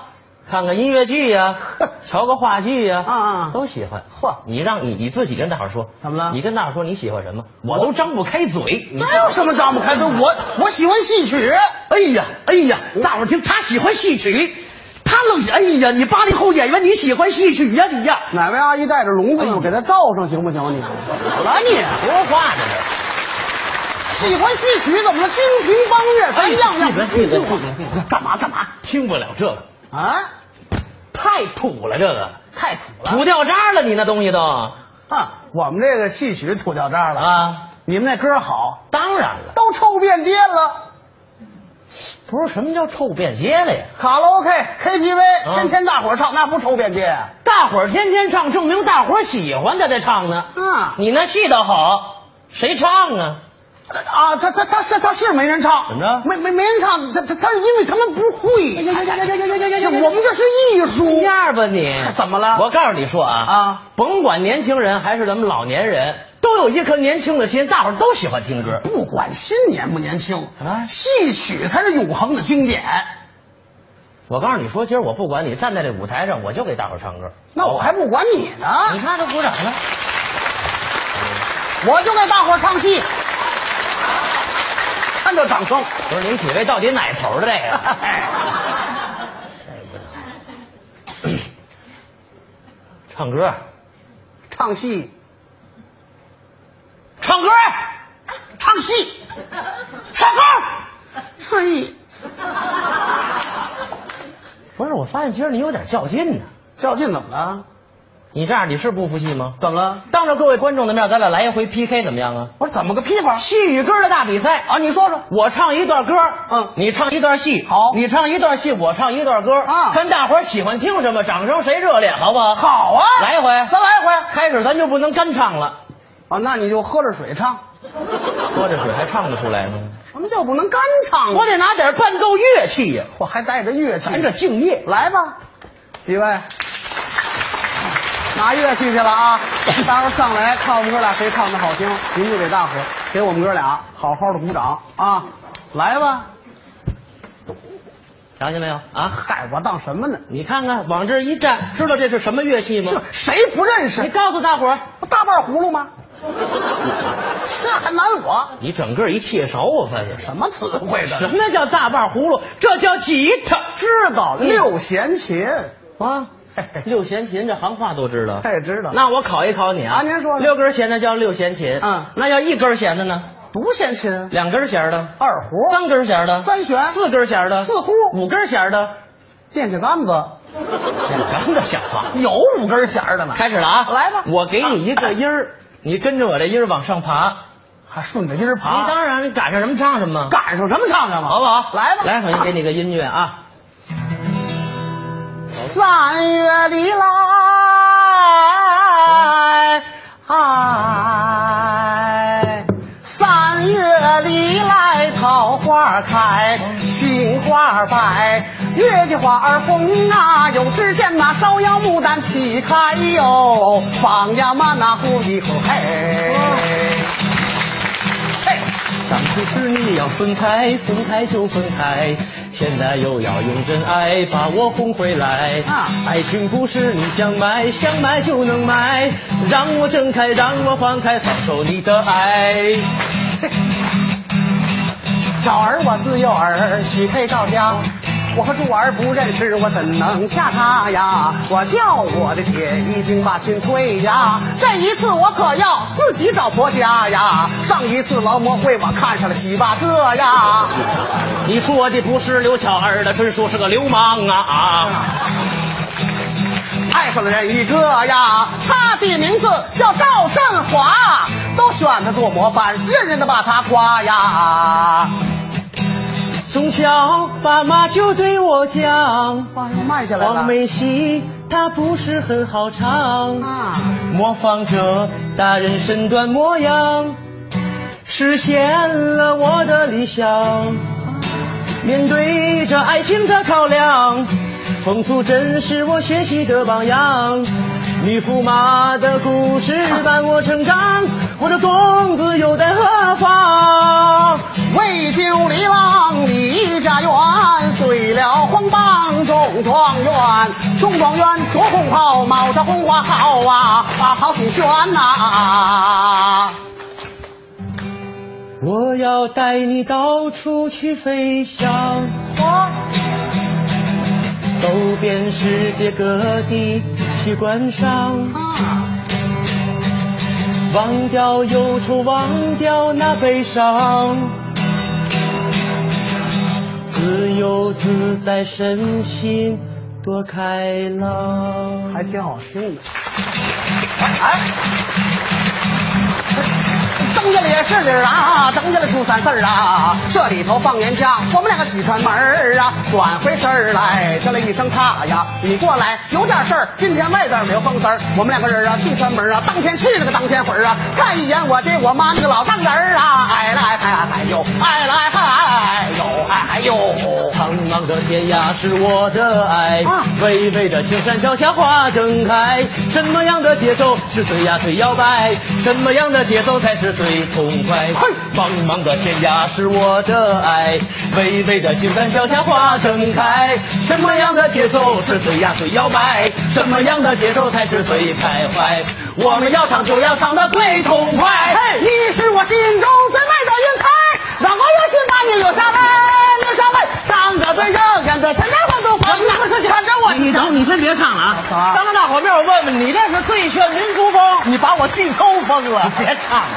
看看音乐剧呀、瞧个话剧呀、啊啊都喜欢。嚯你让你你自己跟大伙儿说，怎么了你跟大伙儿说你喜欢什么，我都张不开嘴。那有什么张不开嘴？我我喜欢戏曲。哎呀，哎呀，大伙儿听他喜欢戏曲，他愣哎呀，你八零后演员你喜欢戏曲呀、你呀，哪位阿姨带着笼子呢？我给他罩上行不行？你怎么了你？说话呢喜欢戏曲怎么了？京评梆乐，咱样样。这。闭嘴闭嘴闭嘴！干嘛干嘛？听不了这个，啊，太土了，这个太土了。土掉渣了，你那东西都啊，我们这个戏曲土掉渣了。啊，你们那歌好，当然了，都臭遍街了。不是什么叫臭遍街了呀？卡拉 OK、KTV，啊天天大伙儿唱，那不臭遍街？大伙儿天天唱，证明大伙儿喜欢他在唱呢。啊你那戏倒好，谁唱啊？啊他他他是他是没人唱。怎么着？没没没人唱他他是因为他们不会。呀呀呀呀呀呀我们这是艺术这样吧你怎么了我告诉你说啊啊甭管年轻人还是咱们老年人都有一颗年轻的心大伙儿都喜欢听歌不管心年不年轻啊戏曲才是永恒的经典我告诉你说今儿我不管你站在这舞台上我就给大伙儿唱歌那我还不管你呢你看他鼓掌了我就给大伙儿唱戏看到掌声，不是您几位到底哪头的这个？唱歌，唱戏，唱歌，唱戏，唱歌。唱戏，不是，我发现今儿你有点较劲呢。较劲怎么了？你这样你是不服气吗？怎么了？当着各位观众的面，咱俩来一回 PK 怎么样啊？我说怎么个批法戏与歌的大比赛啊？你说说。我唱一段歌，嗯你唱一段戏，好你唱一段戏，我唱一段歌，啊看大伙儿喜欢听什么，掌声谁热烈，好不好？好啊，来一回，咱来一回。开始咱就不能干唱了，啊，那你就喝着水唱。喝着水还唱得出来吗？什么叫不能干唱啊？我得拿点伴奏乐器呀，我还带着乐器，咱这敬业。来吧，几位，拿乐器去了啊！待会儿上来看我们哥俩谁唱的好听，您就给大伙儿给我们哥俩好好的鼓掌啊！来吧，瞧见没有啊？嗨，我当什么呢？你看看往这一站，知道这是什么乐器吗？这谁不认识？你告诉大伙儿，大半葫芦吗？这还难我？你整个一切勺，我发现什么词汇的？什么叫大半葫芦？这叫吉他。知道六弦琴啊，六弦琴这行话都知道。他也知道。那我考一考你啊，啊您说说六根弦的叫六弦琴，嗯那要一根弦的呢？独弦琴、两根弦的，二胡、三根弦的，三弦、四根弦的，四胡、五根弦的，电线杆子，干的小话。有五根弦的呢。开始了啊，来吧我给你一个音儿，你跟着我这音儿往上爬。还顺着音儿你爬，当然，你赶上什么唱什么，赶上什么唱什么，好不好？来吧，来，我先给你个音乐啊。三月里来，哎，三月里来，桃花开，杏花白，月季花儿红啊，又只见那芍药牡丹齐开哟，放呀嘛那呼一呼嘿。嘿，当初是你要分开，分开就分开，现在又要用真爱把我哄回来。啊爱情不是你想买，想买就能买，让我睁开，让我放开，放手你的爱。小儿我自幼儿许配赵家，我和珠儿不认识，我怎能嫁他呀？我叫我的爹已经把亲退呀，这一次我可要自己找婆家呀。上一次劳模会我看上了七八个呀，你说的不是刘巧儿的，纯属是个流氓啊！爱上了人一个呀，他的名字叫赵振华，都选他做模范，人人都把他夸呀。从小爸妈就对我讲，话又慢下来了黄。梅戏它不是很好唱，啊模仿着大人身段模样，实现了我的理想。面对着爱情的考量，冯素珍是我学习的榜样。女驸马的故事伴我成长，我的种子又在何方？为救李郎离家园，遂了黄榜中状元，中状元着红袍，帽着红花好啊，啊好心弦呐、我要带你到处去飞翔，走遍世界各地去观赏，忘掉忧愁，忘掉那悲伤，自由自在，身心多开朗。还挺好听的。哎，正月里是儿啊，正月里初三四儿啊，这里头放年假，我们两个去串门儿啊。转回身儿来，叫了一声他呀，你过来，有点事儿。今天外边没有风丝儿，我们两个人啊去串门儿啊，当天去了个当天回啊，看一眼我爹我妈那个老丈人儿啊，哎来哎哎呦，哎来哎呦哎呦。苍茫的天涯是我的爱，巍巍的青山脚下花正开。什么样的节奏是最呀最摇摆？什么样的节奏才是最痛快？茫茫的天涯是我的爱，巍巍的青山脚下花正开。什么样的节奏是最呀最摇摆？什么样的节奏才是最开怀？我们要唱就要唱的最痛快。嘿，你是我心中最美的云彩，让我用心把你留下来，留下来，唱着最热眼的千家万都风啊，看着我，你等，你先别唱了啊！当着大伙面我问问你，这是最炫民族风，你把我气抽疯了，你别唱了。